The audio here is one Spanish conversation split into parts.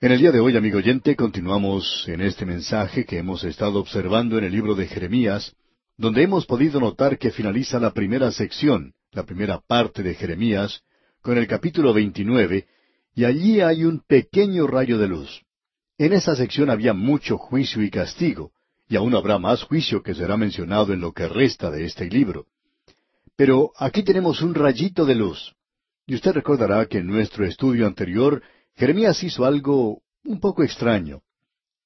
En el día de hoy, amigo oyente, continuamos en este mensaje que hemos estado observando en el libro de Jeremías, donde hemos podido notar que finaliza la primera sección, la primera parte de Jeremías, con el capítulo 29, y allí hay un pequeño rayo de luz. En esa sección había mucho juicio y castigo, y aún habrá más juicio que será mencionado en lo que resta de este libro. Pero aquí tenemos un rayito de luz. Y usted recordará que en nuestro estudio anterior Jeremías hizo algo un poco extraño.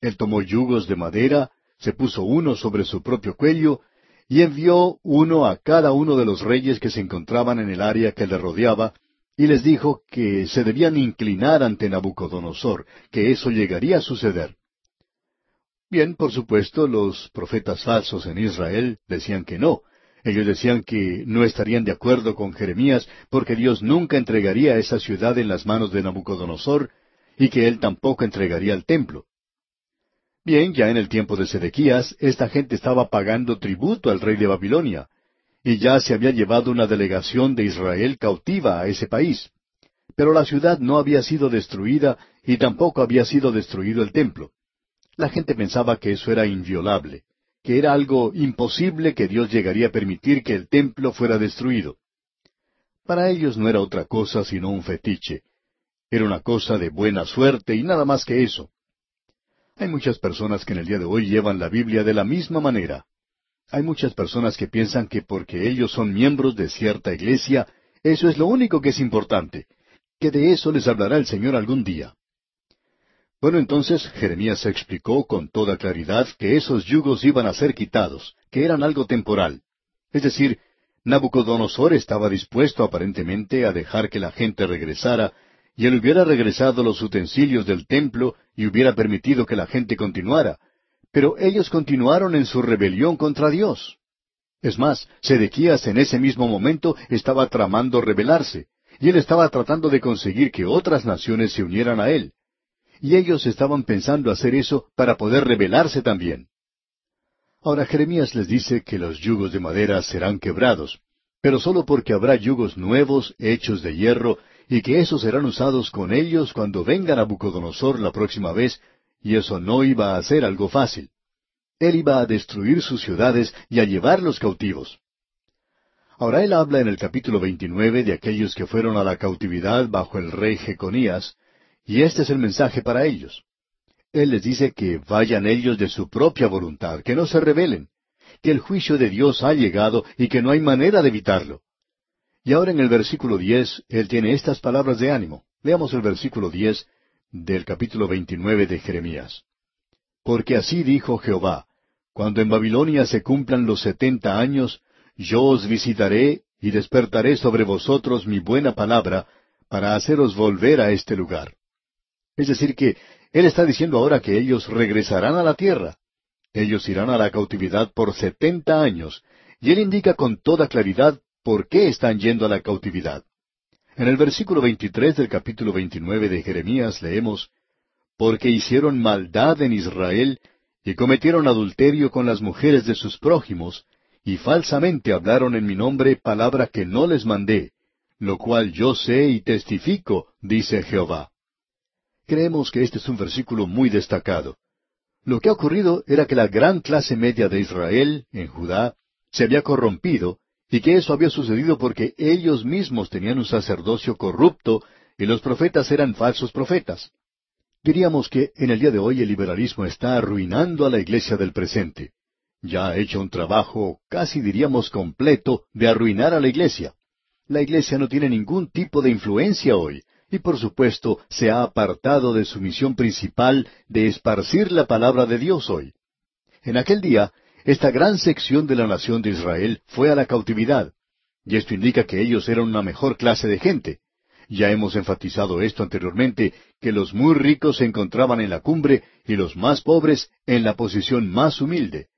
Él tomó yugos de madera, se puso uno sobre su propio cuello, y envió uno a cada uno de los reyes que se encontraban en el área que le rodeaba, y les dijo que se debían inclinar ante Nabucodonosor, que eso llegaría a suceder. Bien, por supuesto, los profetas falsos en Israel decían que no. Ellos decían que no estarían de acuerdo con Jeremías porque Dios nunca entregaría esa ciudad en las manos de Nabucodonosor y que él tampoco entregaría el templo. Bien, ya en el tiempo de Sedequías, esta gente estaba pagando tributo al rey de Babilonia, y ya se había llevado una delegación de Israel cautiva a ese país. Pero la ciudad no había sido destruida y tampoco había sido destruido el templo. La gente pensaba que eso era inviolable, que era algo imposible que Dios llegaría a permitir que el templo fuera destruido. Para ellos no era otra cosa sino un fetiche. Era una cosa de buena suerte y nada más que eso. Hay muchas personas que en el día de hoy llevan la Biblia de la misma manera. Hay muchas personas que piensan que porque ellos son miembros de cierta iglesia, eso es lo único que es importante, que de eso les hablará el Señor algún día. Bueno, entonces Jeremías explicó con toda claridad que esos yugos iban a ser quitados, que eran algo temporal. Es decir, Nabucodonosor estaba dispuesto aparentemente a dejar que la gente regresara, y él hubiera regresado los utensilios del templo y hubiera permitido que la gente continuara, pero ellos continuaron en su rebelión contra Dios. Es más, Sedequías en ese mismo momento estaba tramando rebelarse, y él estaba tratando de conseguir que otras naciones se unieran a él. Y ellos estaban pensando hacer eso para poder rebelarse también. Ahora Jeremías les dice que los yugos de madera serán quebrados, pero solo porque habrá yugos nuevos hechos de hierro y que esos serán usados con ellos cuando venga Nabucodonosor la próxima vez y eso no iba a ser algo fácil. Él iba a destruir sus ciudades y a llevarlos cautivos. Ahora él habla en el capítulo 29 de aquellos que fueron a la cautividad bajo el rey Jeconías, y este es el mensaje para ellos. Él les dice que vayan ellos de su propia voluntad, que no se rebelen, que el juicio de Dios ha llegado y que no hay manera de evitarlo. Y ahora en el versículo diez, él tiene estas palabras de ánimo. Veamos el versículo diez del capítulo 29 de Jeremías. Porque así dijo Jehová, cuando en Babilonia se cumplan los setenta años, yo os visitaré y despertaré sobre vosotros mi buena palabra para haceros volver a este lugar. Es decir, que Él está diciendo ahora que ellos regresarán a la tierra. Ellos irán a la cautividad por setenta años, y Él indica con toda claridad por qué están yendo a la cautividad. En el versículo 23 del capítulo 29 de Jeremías leemos, Porque hicieron maldad en Israel y cometieron adulterio con las mujeres de sus prójimos, y falsamente hablaron en mi nombre palabra que no les mandé, lo cual yo sé y testifico, dice Jehová. Creemos que este es un versículo muy destacado. Lo que ha ocurrido era que la gran clase media de Israel, en Judá, se había corrompido y que eso había sucedido porque ellos mismos tenían un sacerdocio corrupto y los profetas eran falsos profetas. Diríamos que en el día de hoy el liberalismo está arruinando a la iglesia del presente. Ya ha hecho un trabajo, casi diríamos completo, de arruinar a la iglesia. La iglesia no tiene ningún tipo de influencia hoy, y por supuesto se ha apartado de su misión principal de esparcir la palabra de Dios hoy. En aquel día esta gran sección de la nación de Israel fue a la cautividad, y esto indica que ellos eran una mejor clase de gente. Ya hemos enfatizado esto anteriormente, que los muy ricos se encontraban en la cumbre y los más pobres en la posición más humilde.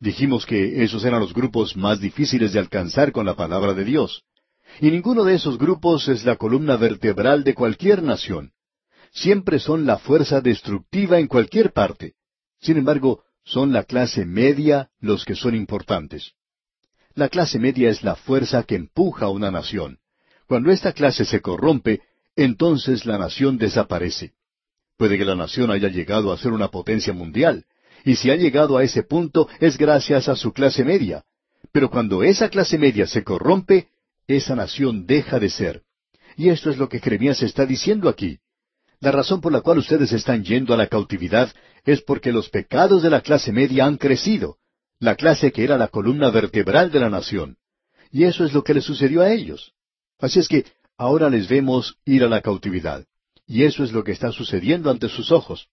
Dijimos que esos eran los grupos más difíciles de alcanzar con la palabra de Dios. Y ninguno de esos grupos es la columna vertebral de cualquier nación. Siempre son la fuerza destructiva en cualquier parte. Sin embargo, son la clase media los que son importantes. La clase media es la fuerza que empuja a una nación. Cuando esta clase se corrompe, entonces la nación desaparece. Puede que la nación haya llegado a ser una potencia mundial, y si ha llegado a ese punto es gracias a su clase media. Pero cuando esa clase media se corrompe, esa nación deja de ser. Y esto es lo que Jeremías está diciendo aquí. La razón por la cual ustedes están yendo a la cautividad es porque los pecados de la clase media han crecido, la clase que era la columna vertebral de la nación. Y eso es lo que les sucedió a ellos. Así es que ahora les vemos ir a la cautividad. Y eso es lo que está sucediendo ante sus ojos.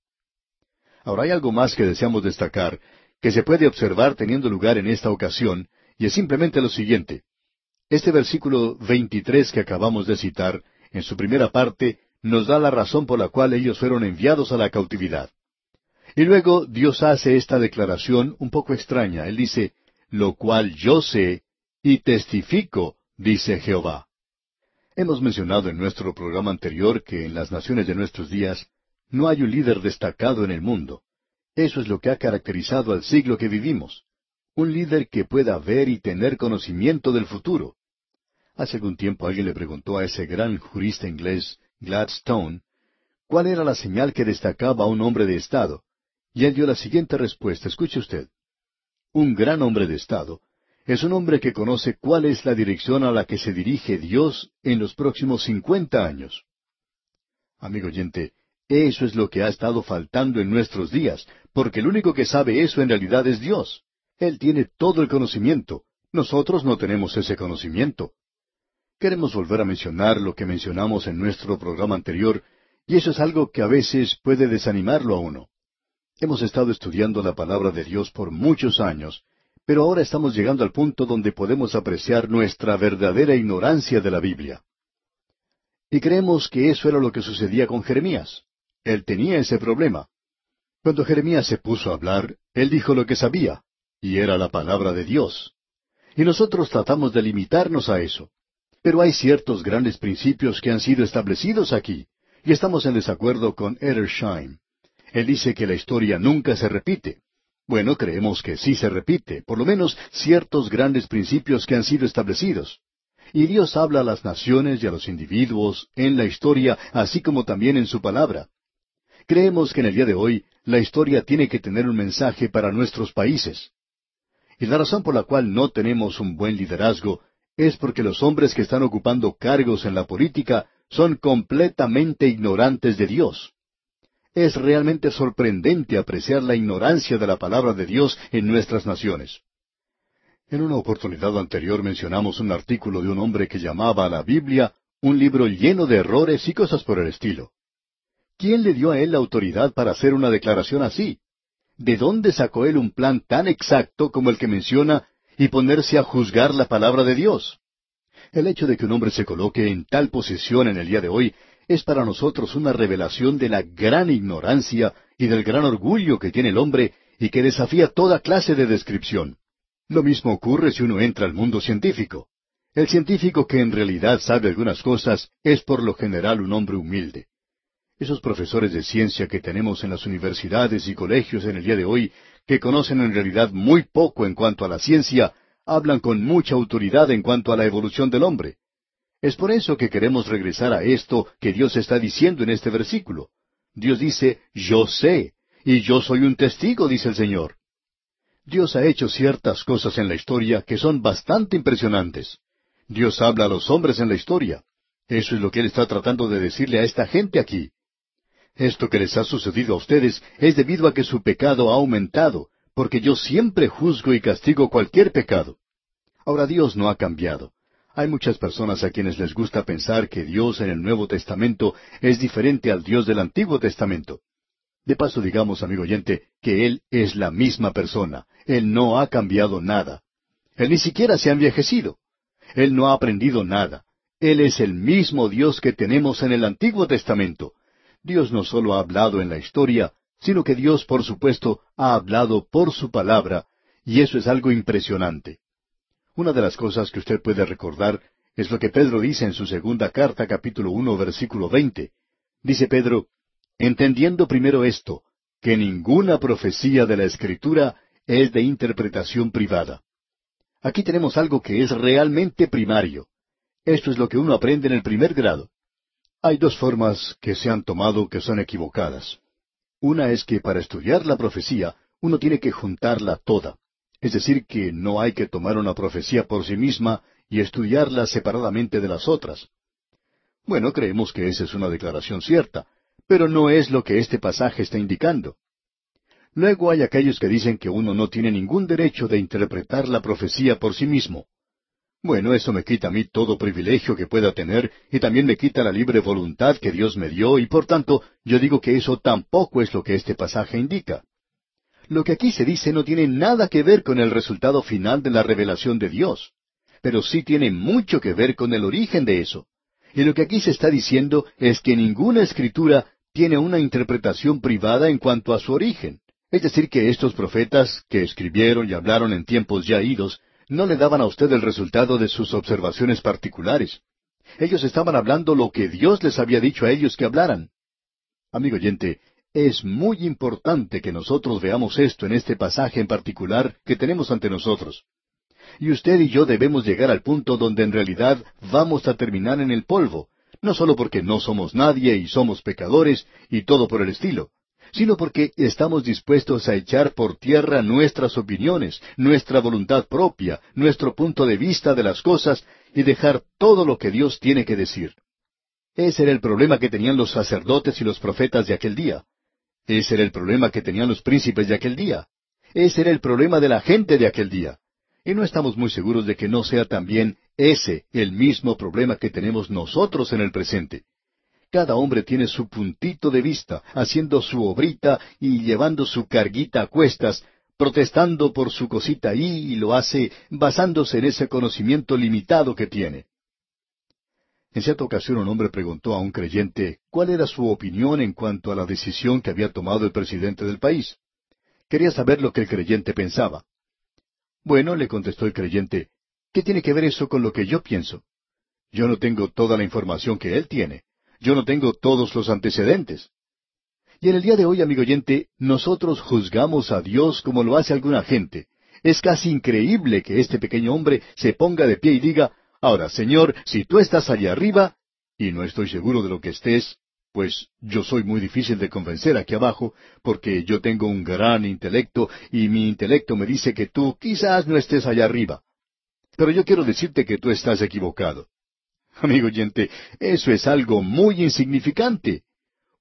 Ahora hay algo más que deseamos destacar, que se puede observar teniendo lugar en esta ocasión, y es simplemente lo siguiente. Este versículo 23 que acabamos de citar, en su primera parte, nos da la razón por la cual ellos fueron enviados a la cautividad. Y luego Dios hace esta declaración un poco extraña. Él dice, lo cual yo sé y testifico, dice Jehová. Hemos mencionado en nuestro programa anterior que en las naciones de nuestros días no hay un líder destacado en el mundo. Eso es lo que ha caracterizado al siglo que vivimos. Un líder que pueda ver y tener conocimiento del futuro. Hace algún tiempo alguien le preguntó a ese gran jurista inglés, Gladstone, cuál era la señal que destacaba a un hombre de Estado. Y él dio la siguiente respuesta. Escuche usted. Un gran hombre de Estado es un hombre que conoce cuál es la dirección a la que se dirige Dios en los próximos cincuenta años. Amigo oyente, eso es lo que ha estado faltando en nuestros días, porque el único que sabe eso en realidad es Dios. Él tiene todo el conocimiento. Nosotros no tenemos ese conocimiento. Queremos volver a mencionar lo que mencionamos en nuestro programa anterior, y eso es algo que a veces puede desanimarlo a uno. Hemos estado estudiando la palabra de Dios por muchos años, pero ahora estamos llegando al punto donde podemos apreciar nuestra verdadera ignorancia de la Biblia. Y creemos que eso era lo que sucedía con Jeremías. Él tenía ese problema. Cuando Jeremías se puso a hablar, él dijo lo que sabía, y era la palabra de Dios. Y nosotros tratamos de limitarnos a eso. Pero hay ciertos grandes principios que han sido establecidos aquí, y estamos en desacuerdo con Edersheim. Él dice que la historia nunca se repite. Bueno, creemos que sí se repite, por lo menos ciertos grandes principios que han sido establecidos. Y Dios habla a las naciones y a los individuos en la historia, así como también en su palabra. Creemos que en el día de hoy la historia tiene que tener un mensaje para nuestros países. Y la razón por la cual no tenemos un buen liderazgo es porque los hombres que están ocupando cargos en la política son completamente ignorantes de Dios. Es realmente sorprendente apreciar la ignorancia de la palabra de Dios en nuestras naciones. En una oportunidad anterior mencionamos un artículo de un hombre que llamaba a la Biblia un libro lleno de errores y cosas por el estilo. ¿Quién le dio a él la autoridad para hacer una declaración así? ¿De dónde sacó él un plan tan exacto como el que menciona y ponerse a juzgar la palabra de Dios. El hecho de que un hombre se coloque en tal posición en el día de hoy es para nosotros una revelación de la gran ignorancia y del gran orgullo que tiene el hombre y que desafía toda clase de descripción. Lo mismo ocurre si uno entra al mundo científico. El científico que en realidad sabe algunas cosas es por lo general un hombre humilde. Esos profesores de ciencia que tenemos en las universidades y colegios en el día de hoy que conocen en realidad muy poco en cuanto a la ciencia, hablan con mucha autoridad en cuanto a la evolución del hombre. Es por eso que queremos regresar a esto que Dios está diciendo en este versículo. Dios dice, yo sé, y yo soy un testigo, dice el Señor. Dios ha hecho ciertas cosas en la historia que son bastante impresionantes. Dios habla a los hombres en la historia. Eso es lo que Él está tratando de decirle a esta gente aquí. Esto que les ha sucedido a ustedes es debido a que su pecado ha aumentado, porque yo siempre juzgo y castigo cualquier pecado. Ahora Dios no ha cambiado. Hay muchas personas a quienes les gusta pensar que Dios en el Nuevo Testamento es diferente al Dios del Antiguo Testamento. De paso digamos, amigo oyente, que Él es la misma persona. Él no ha cambiado nada. Él ni siquiera se ha envejecido. Él no ha aprendido nada. Él es el mismo Dios que tenemos en el Antiguo Testamento. Dios no solo ha hablado en la historia, sino que Dios, por supuesto, ha hablado por su palabra, y eso es algo impresionante. Una de las cosas que usted puede recordar es lo que Pedro dice en su segunda carta, capítulo uno, versículo veinte. Dice Pedro, entendiendo primero esto, que ninguna profecía de la Escritura es de interpretación privada. Aquí tenemos algo que es realmente primario. Esto es lo que uno aprende en el primer grado. Hay dos formas que se han tomado que son equivocadas. Una es que para estudiar la profecía uno tiene que juntarla toda. Es decir, que no hay que tomar una profecía por sí misma y estudiarla separadamente de las otras. Bueno, creemos que esa es una declaración cierta, pero no es lo que este pasaje está indicando. Luego hay aquellos que dicen que uno no tiene ningún derecho de interpretar la profecía por sí mismo. Bueno, eso me quita a mí todo privilegio que pueda tener y también me quita la libre voluntad que Dios me dio y por tanto yo digo que eso tampoco es lo que este pasaje indica. Lo que aquí se dice no tiene nada que ver con el resultado final de la revelación de Dios, pero sí tiene mucho que ver con el origen de eso. Y lo que aquí se está diciendo es que ninguna escritura tiene una interpretación privada en cuanto a su origen. Es decir, que estos profetas, que escribieron y hablaron en tiempos ya idos, no le daban a usted el resultado de sus observaciones particulares. Ellos estaban hablando lo que Dios les había dicho a ellos que hablaran. Amigo oyente, es muy importante que nosotros veamos esto en este pasaje en particular que tenemos ante nosotros. Y usted y yo debemos llegar al punto donde en realidad vamos a terminar en el polvo, no solo porque no somos nadie y somos pecadores y todo por el estilo, sino porque estamos dispuestos a echar por tierra nuestras opiniones, nuestra voluntad propia, nuestro punto de vista de las cosas y dejar todo lo que Dios tiene que decir. Ese era el problema que tenían los sacerdotes y los profetas de aquel día. Ese era el problema que tenían los príncipes de aquel día. Ese era el problema de la gente de aquel día. Y no estamos muy seguros de que no sea también ese el mismo problema que tenemos nosotros en el presente. Cada hombre tiene su puntito de vista, haciendo su obrita y llevando su carguita a cuestas, protestando por su cosita y lo hace basándose en ese conocimiento limitado que tiene. En cierta ocasión un hombre preguntó a un creyente cuál era su opinión en cuanto a la decisión que había tomado el presidente del país. Quería saber lo que el creyente pensaba. Bueno, le contestó el creyente, ¿qué tiene que ver eso con lo que yo pienso? Yo no tengo toda la información que él tiene. Yo no tengo todos los antecedentes. Y en el día de hoy, amigo oyente, nosotros juzgamos a Dios como lo hace alguna gente. Es casi increíble que este pequeño hombre se ponga de pie y diga, ahora, Señor, si tú estás allá arriba, y no estoy seguro de lo que estés, pues yo soy muy difícil de convencer aquí abajo, porque yo tengo un gran intelecto y mi intelecto me dice que tú quizás no estés allá arriba. Pero yo quiero decirte que tú estás equivocado. Amigo oyente, eso es algo muy insignificante.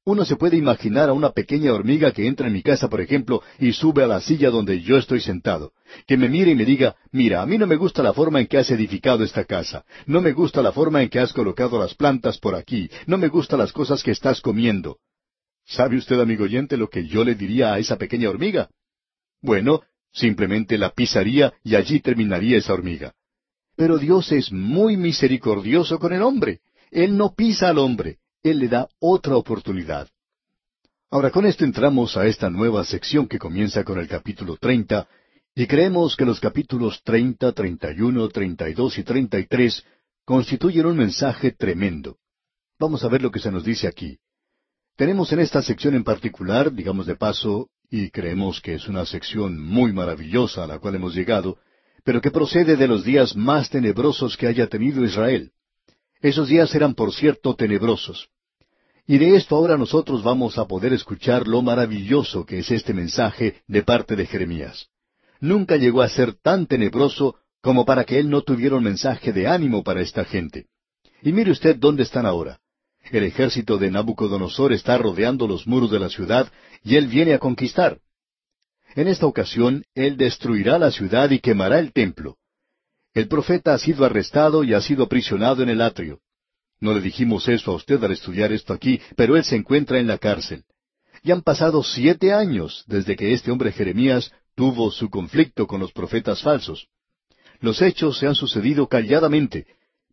Uno se puede imaginar a una pequeña hormiga que entra en mi casa, por ejemplo, y sube a la silla donde yo estoy sentado, que me mire y me diga, mira, a mí no me gusta la forma en que has edificado esta casa, no me gusta la forma en que has colocado las plantas por aquí, no me gustan las cosas que estás comiendo. ¿Sabe usted, amigo oyente, lo que yo le diría a esa pequeña hormiga? Bueno, simplemente la pisaría y allí terminaría esa hormiga. Pero Dios es muy misericordioso con el hombre. Él no pisa al hombre. Él le da otra oportunidad. Ahora con esto entramos a esta nueva sección que comienza con el capítulo treinta, y creemos que los capítulos treinta, treinta y uno, treinta y dos y treinta y tres constituyen un mensaje tremendo. Vamos a ver lo que se nos dice aquí. Tenemos en esta sección en particular, digamos de paso, y creemos que es una sección muy maravillosa a la cual hemos llegado, pero que procede de los días más tenebrosos que haya tenido Israel. Esos días eran, por cierto, tenebrosos. Y de esto ahora nosotros vamos a poder escuchar lo maravilloso que es este mensaje de parte de Jeremías. Nunca llegó a ser tan tenebroso como para que él no tuviera un mensaje de ánimo para esta gente. Y mire usted dónde están ahora. El ejército de Nabucodonosor está rodeando los muros de la ciudad y él viene a conquistar. En esta ocasión, él destruirá la ciudad y quemará el templo. El profeta ha sido arrestado y ha sido aprisionado en el atrio. No le dijimos eso a usted al estudiar esto aquí, pero él se encuentra en la cárcel. Y han pasado siete años desde que este hombre Jeremías tuvo su conflicto con los profetas falsos. Los hechos se han sucedido calladamente,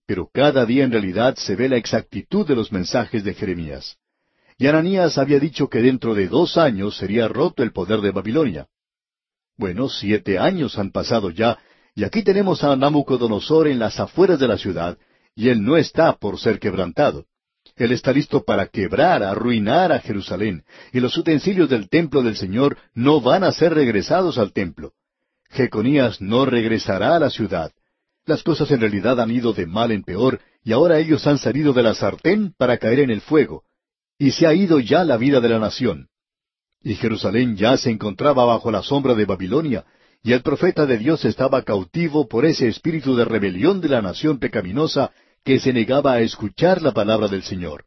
pero cada día en realidad se ve la exactitud de los mensajes de Jeremías. Y Ananías había dicho que dentro de dos años sería roto el poder de Babilonia. Bueno, siete años han pasado ya, y aquí tenemos a Nabucodonosor en las afueras de la ciudad, y él no está por ser quebrantado. Él está listo para quebrar, arruinar a Jerusalén, y los utensilios del templo del Señor no van a ser regresados al templo. Jeconías no regresará a la ciudad. Las cosas en realidad han ido de mal en peor, y ahora ellos han salido de la sartén para caer en el fuego. Y se ha ido ya la vida de la nación. Y Jerusalén ya se encontraba bajo la sombra de Babilonia, y el profeta de Dios estaba cautivo por ese espíritu de rebelión de la nación pecaminosa que se negaba a escuchar la palabra del Señor.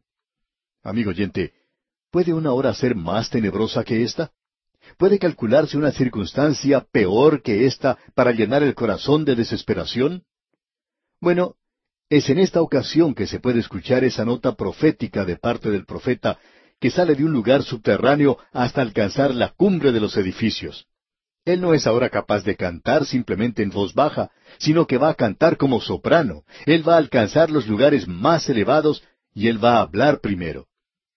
Amigo oyente, ¿puede una hora ser más tenebrosa que esta? ¿Puede calcularse una circunstancia peor que esta para llenar el corazón de desesperación? Bueno, es en esta ocasión que se puede escuchar esa nota profética de parte del profeta que sale de un lugar subterráneo hasta alcanzar la cumbre de los edificios. Él no es ahora capaz de cantar simplemente en voz baja, sino que va a cantar como soprano. Él va a alcanzar los lugares más elevados y él va a hablar primero.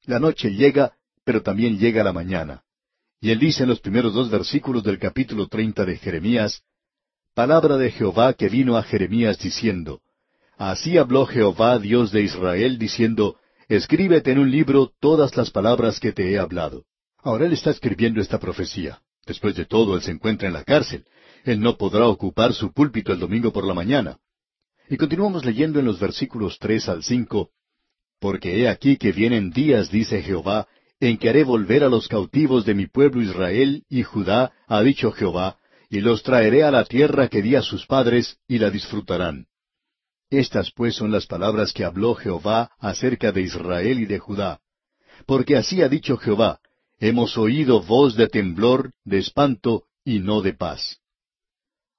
La noche llega, pero también llega la mañana. Y él dice en los primeros dos versículos del capítulo treinta de Jeremías, Palabra de Jehová que vino a Jeremías diciendo, Así habló Jehová Dios de Israel diciendo, Escríbete en un libro todas las palabras que te he hablado. Ahora él está escribiendo esta profecía. Después de todo, él se encuentra en la cárcel. Él no podrá ocupar su púlpito el domingo por la mañana. Y continuamos leyendo en los versículos tres al cinco, Porque he aquí que vienen días, dice Jehová, en que haré volver a los cautivos de mi pueblo Israel y Judá, ha dicho Jehová, y los traeré a la tierra que di a sus padres, y la disfrutarán. Estas pues son las palabras que habló Jehová acerca de Israel y de Judá. Porque así ha dicho Jehová, hemos oído voz de temblor, de espanto y no de paz.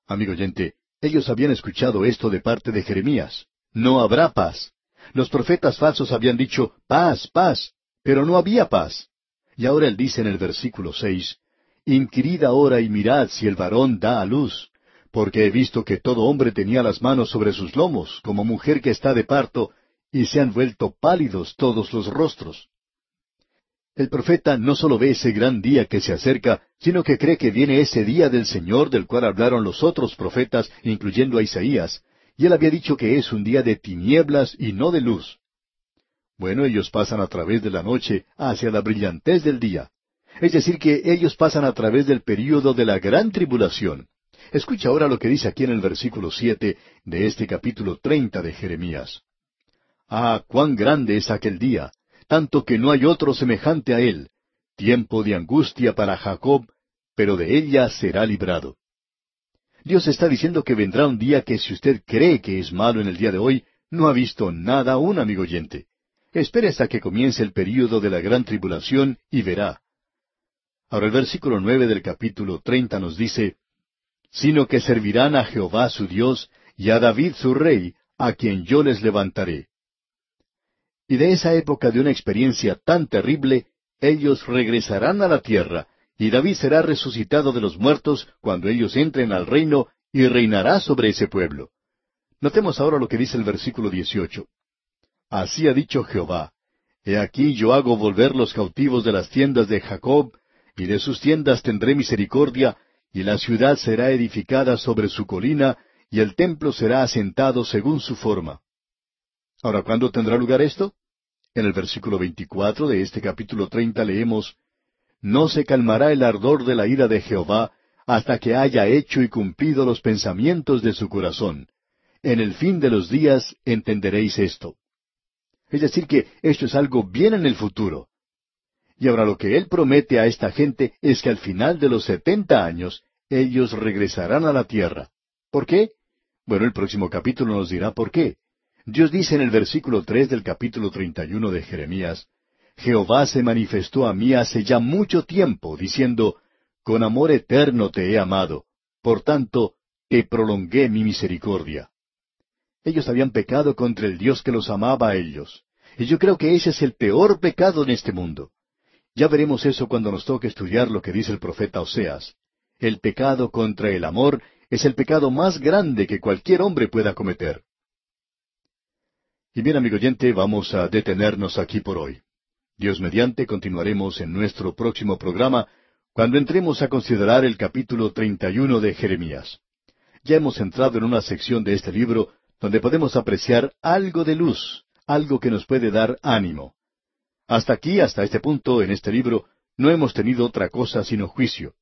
Amigo oyente, ellos habían escuchado esto de parte de Jeremías. No habrá paz. Los profetas falsos habían dicho paz, paz, pero no había paz. Y ahora él dice en el versículo seis, Inquirid ahora y mirad si el varón da a luz, porque he visto que todo hombre tenía las manos sobre sus lomos, como mujer que está de parto, y se han vuelto pálidos todos los rostros. El profeta no solo ve ese gran día que se acerca, sino que cree que viene ese día del Señor del cual hablaron los otros profetas, incluyendo a Isaías, y él había dicho que es un día de tinieblas y no de luz. Bueno, ellos pasan a través de la noche hacia la brillantez del día. Es decir, que ellos pasan a través del período de la gran tribulación. Escucha ahora lo que dice aquí en el versículo siete de este capítulo treinta de Jeremías. Ah, cuán grande es aquel día, tanto que no hay otro semejante a él, tiempo de angustia para Jacob, pero de ella será librado. Dios está diciendo que vendrá un día que si usted cree que es malo en el día de hoy, no ha visto nada aún, amigo oyente. Espere hasta que comience el período de la gran tribulación y verá. Ahora el versículo nueve del capítulo treinta nos dice, sino que servirán a Jehová su Dios y a David su rey, a quien yo les levantaré. Y de esa época de una experiencia tan terrible, ellos regresarán a la tierra, y David será resucitado de los muertos cuando ellos entren al reino y reinará sobre ese pueblo. Notemos ahora lo que dice el versículo 18. Así ha dicho Jehová, He aquí yo hago volver los cautivos de las tiendas de Jacob, y de sus tiendas tendré misericordia, y la ciudad será edificada sobre su colina, y el templo será asentado según su forma. Ahora, ¿cuándo tendrá lugar esto? En el versículo 24 de este capítulo 30 leemos, No se calmará el ardor de la ira de Jehová hasta que haya hecho y cumplido los pensamientos de su corazón. En el fin de los días entenderéis esto. Es decir, que esto es algo bien en el futuro. Y ahora lo que Él promete a esta gente es que al final de los setenta años ellos regresarán a la tierra. ¿Por qué? Bueno, el próximo capítulo nos dirá por qué. Dios dice en el versículo tres del capítulo treinta y uno de Jeremías, Jehová se manifestó a mí hace ya mucho tiempo, diciendo, Con amor eterno te he amado, por tanto, te prolongué mi misericordia. Ellos habían pecado contra el Dios que los amaba a ellos. Y yo creo que ese es el peor pecado en este mundo. Ya veremos eso cuando nos toque estudiar lo que dice el profeta Oseas. El pecado contra el amor es el pecado más grande que cualquier hombre pueda cometer. Y bien, amigo oyente, vamos a detenernos aquí por hoy. Dios mediante continuaremos en nuestro próximo programa cuando entremos a considerar el capítulo 31 de Jeremías. Ya hemos entrado en una sección de este libro donde podemos apreciar algo de luz, algo que nos puede dar ánimo. Hasta aquí, hasta este punto, en este libro, no hemos tenido otra cosa sino juicio.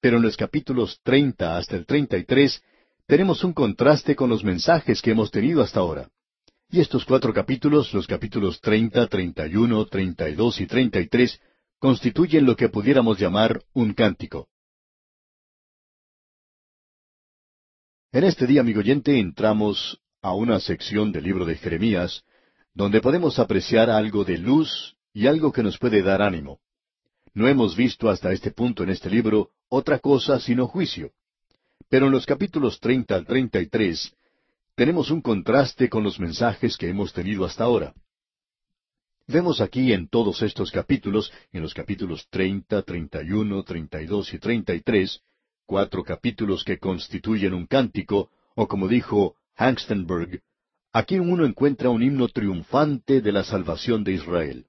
Pero en los capítulos treinta hasta el treinta y tres tenemos un contraste con los mensajes que hemos tenido hasta ahora. Y estos cuatro capítulos, los capítulos treinta, treinta y uno, treinta y dos y treinta y tres, constituyen lo que pudiéramos llamar un cántico. En este día, amigo oyente, entramos a una sección del libro de Jeremías, donde podemos apreciar algo de luz y algo que nos puede dar ánimo. No hemos visto hasta este punto en este libro otra cosa sino juicio. Pero en los capítulos treinta al treinta y tres tenemos un contraste con los mensajes que hemos tenido hasta ahora. Vemos aquí en todos estos capítulos, en los capítulos treinta, treinta y uno, treinta y dos y treinta y tres, cuatro capítulos que constituyen un cántico, o como dijo Hangstenberg, aquí uno encuentra un himno triunfante de la salvación de Israel.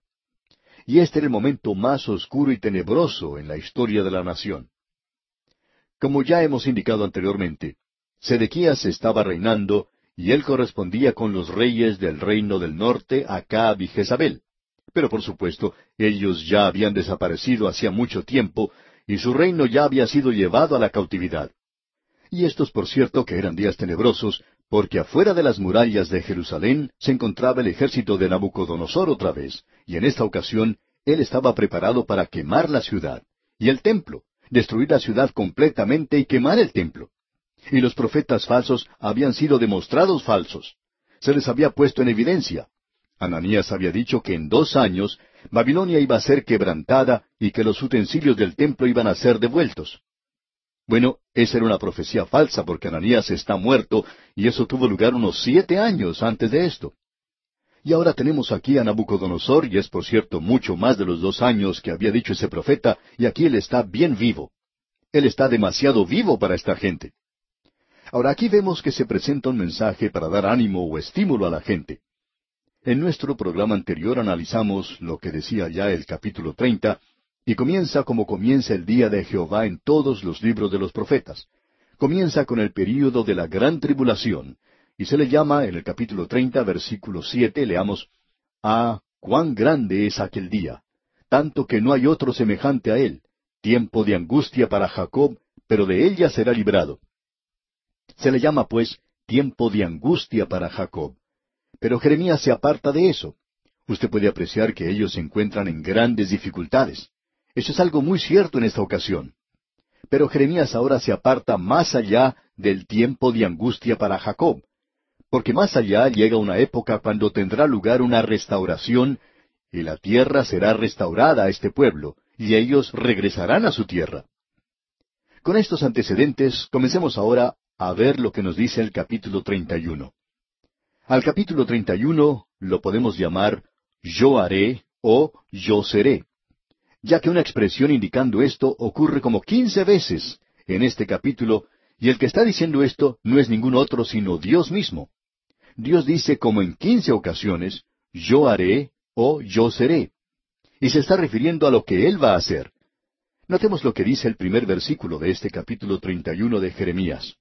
Y este era el momento más oscuro y tenebroso en la historia de la nación. Como ya hemos indicado anteriormente, Sedequías estaba reinando y él correspondía con los reyes del reino del norte, Acab y Jezabel. Pero por supuesto, ellos ya habían desaparecido hacía mucho tiempo y su reino ya había sido llevado a la cautividad. Y estos, por cierto, que eran días tenebrosos, porque afuera de las murallas de Jerusalén se encontraba el ejército de Nabucodonosor otra vez, y en esta ocasión él estaba preparado para quemar la ciudad y el templo, destruir la ciudad completamente y quemar el templo. Y los profetas falsos habían sido demostrados falsos. Se les había puesto en evidencia. Ananías había dicho que en dos años Babilonia iba a ser quebrantada y que los utensilios del templo iban a ser devueltos. Bueno, esa era una profecía falsa porque Ananías está muerto y eso tuvo lugar unos siete años antes de esto. Y ahora tenemos aquí a Nabucodonosor, y es por cierto mucho más de los dos años que había dicho ese profeta, y aquí él está bien vivo. Él está demasiado vivo para esta gente. Ahora aquí vemos que se presenta un mensaje para dar ánimo o estímulo a la gente. En nuestro programa anterior analizamos lo que decía ya el capítulo treinta, y comienza como comienza el día de Jehová en todos los libros de los profetas. Comienza con el período de la gran tribulación, y se le llama en el capítulo treinta, versículo siete, leamos, Ah, cuán grande es aquel día, tanto que no hay otro semejante a él, tiempo de angustia para Jacob, pero de ella será librado. Se le llama, pues, tiempo de angustia para Jacob. Pero Jeremías se aparta de eso. Usted puede apreciar que ellos se encuentran en grandes dificultades. Eso es algo muy cierto en esta ocasión. Pero Jeremías ahora se aparta más allá del tiempo de angustia para Jacob, porque más allá llega una época cuando tendrá lugar una restauración, y la tierra será restaurada a este pueblo, y ellos regresarán a su tierra. Con estos antecedentes, comencemos ahora a ver lo que nos dice el capítulo 31. Al capítulo 31 lo podemos llamar yo haré o yo seré, ya que una expresión indicando esto ocurre como quince veces en este capítulo, y el que está diciendo esto no es ningún otro sino Dios mismo. Dios dice como en quince ocasiones, yo haré o yo seré. Y se está refiriendo a lo que Él va a hacer. Notemos lo que dice el primer versículo de este capítulo 31 de Jeremías.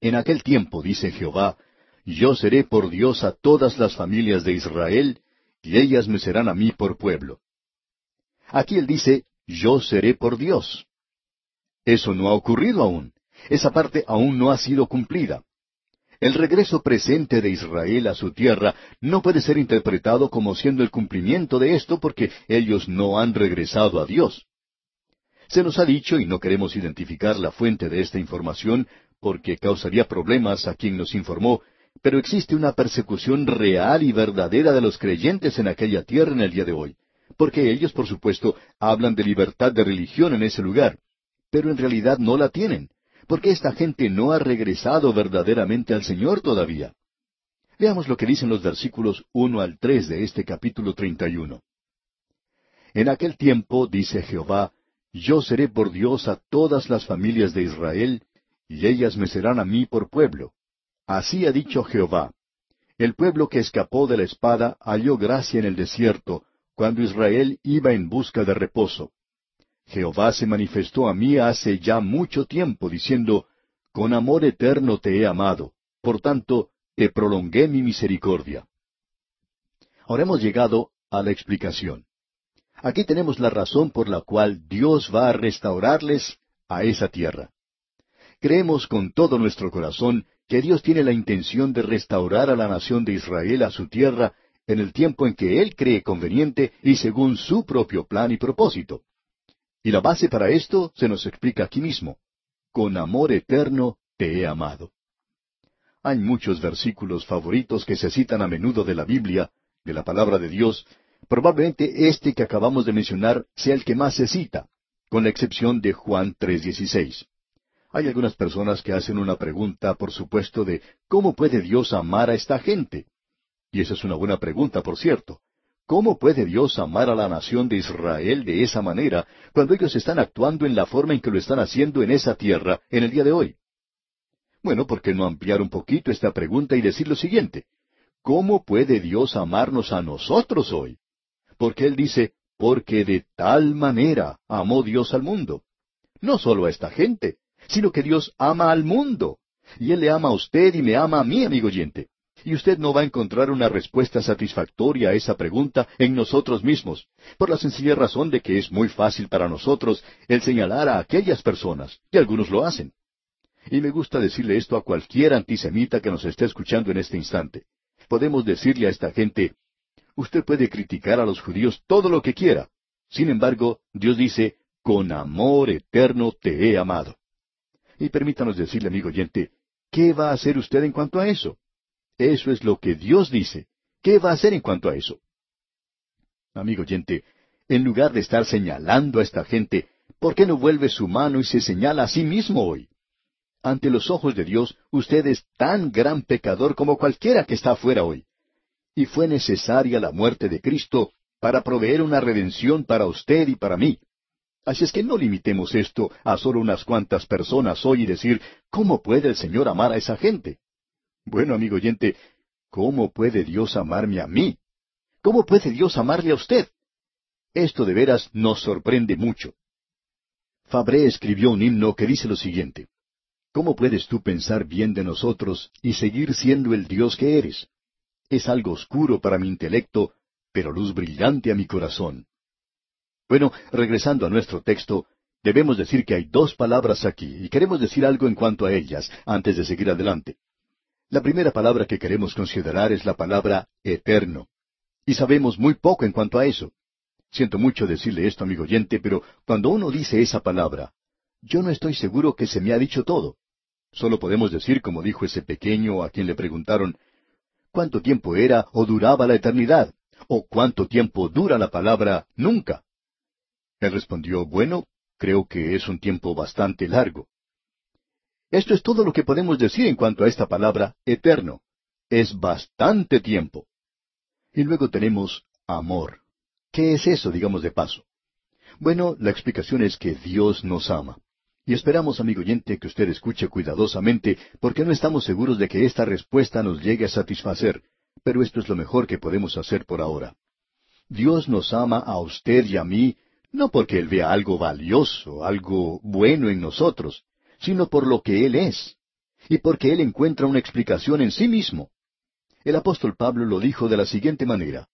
En aquel tiempo, dice Jehová, yo seré por Dios a todas las familias de Israel, y ellas me serán a mí por pueblo. Aquí él dice, yo seré por Dios. Eso no ha ocurrido aún. Esa parte aún no ha sido cumplida. El regreso presente de Israel a su tierra no puede ser interpretado como siendo el cumplimiento de esto porque ellos no han regresado a Dios. Se nos ha dicho, y no queremos identificar la fuente de esta información porque causaría problemas a quien nos informó, pero existe una persecución real y verdadera de los creyentes en aquella tierra en el día de hoy, porque ellos, por supuesto, hablan de libertad de religión en ese lugar, pero en realidad no la tienen, porque esta gente no ha regresado verdaderamente al Señor todavía. Veamos lo que dicen los versículos uno al tres de este capítulo treinta y uno. En aquel tiempo, dice Jehová, yo seré por Dios a todas las familias de Israel, y ellas me serán a mí por pueblo. Así ha dicho Jehová. El pueblo que escapó de la espada halló gracia en el desierto, cuando Israel iba en busca de reposo. Jehová se manifestó a mí hace ya mucho tiempo, diciendo, Con amor eterno te he amado, por tanto, te prolongué mi misericordia. Ahora hemos llegado a la explicación. Aquí tenemos la razón por la cual Dios va a restaurarles a esa tierra. creemos con todo nuestro corazón que Dios tiene la intención de restaurar a la nación de Israel a su tierra en el tiempo en que Él cree conveniente y según su propio plan y propósito. Y la base para esto se nos explica aquí mismo. Con amor eterno te he amado. Hay muchos versículos favoritos que se citan a menudo de la Biblia, de la palabra de Dios. Probablemente este que acabamos de mencionar sea el que más se cita, con la excepción de Juan 3:16. Hay algunas personas que hacen una pregunta, por supuesto, de ¿cómo puede Dios amar a esta gente? Y esa es una buena pregunta, por cierto. ¿Cómo puede Dios amar a la nación de Israel de esa manera cuando ellos están actuando en la forma en que lo están haciendo en esa tierra en el día de hoy? Bueno, ¿por qué no ampliar un poquito esta pregunta y decir lo siguiente? ¿Cómo puede Dios amarnos a nosotros hoy? Porque Él dice, porque de tal manera amó Dios al mundo. No solo a esta gente, sino que Dios ama al mundo. Y Él le ama a usted y me ama a mí, amigo oyente. Y usted no va a encontrar una respuesta satisfactoria a esa pregunta en nosotros mismos, por la sencilla razón de que es muy fácil para nosotros el señalar a aquellas personas, y algunos lo hacen. Y me gusta decirle esto a cualquier antisemita que nos esté escuchando en este instante. Podemos decirle a esta gente, usted puede criticar a los judíos todo lo que quiera. Sin embargo, Dios dice, con amor eterno te he amado. Y permítanos decirle, amigo oyente, ¿qué va a hacer usted en cuanto a eso? Eso es lo que Dios dice. ¿Qué va a hacer en cuanto a eso? Amigo oyente, en lugar de estar señalando a esta gente, ¿por qué no vuelve su mano y se señala a sí mismo hoy? Ante los ojos de Dios, usted es tan gran pecador como cualquiera que está afuera hoy. Y fue necesaria la muerte de Cristo para proveer una redención para usted y para mí. Así es que no limitemos esto a solo unas cuantas personas hoy y decir, ¿cómo puede el Señor amar a esa gente? Bueno, amigo oyente, ¿cómo puede Dios amarme a mí? ¿Cómo puede Dios amarle a usted? Esto de veras nos sorprende mucho. Fabré escribió un himno que dice lo siguiente. ¿Cómo puedes tú pensar bien de nosotros y seguir siendo el Dios que eres? Es algo oscuro para mi intelecto, pero luz brillante a mi corazón. Bueno, regresando a nuestro texto, debemos decir que hay dos palabras aquí, y queremos decir algo en cuanto a ellas, antes de seguir adelante. La primera palabra que queremos considerar es la palabra eterno. Y sabemos muy poco en cuanto a eso. Siento mucho decirle esto, amigo oyente, pero cuando uno dice esa palabra, yo no estoy seguro que se me ha dicho todo. Solo podemos decir, como dijo ese pequeño a quien le preguntaron, ¿cuánto tiempo era o duraba la eternidad? ¿O cuánto tiempo dura la palabra nunca? Él respondió, bueno, creo que es un tiempo bastante largo. Esto es todo lo que podemos decir en cuanto a esta palabra eterno. Es bastante tiempo. Y luego tenemos amor. ¿Qué es eso, digamos de paso? Bueno, la explicación es que Dios nos ama. Y esperamos, amigo oyente, que usted escuche cuidadosamente, porque no estamos seguros de que esta respuesta nos llegue a satisfacer, pero esto es lo mejor que podemos hacer por ahora. Dios nos ama a usted y a mí, no porque Él vea algo valioso, algo bueno en nosotros, sino por lo que Él es, y porque Él encuentra una explicación en sí mismo. El apóstol Pablo lo dijo de la siguiente manera,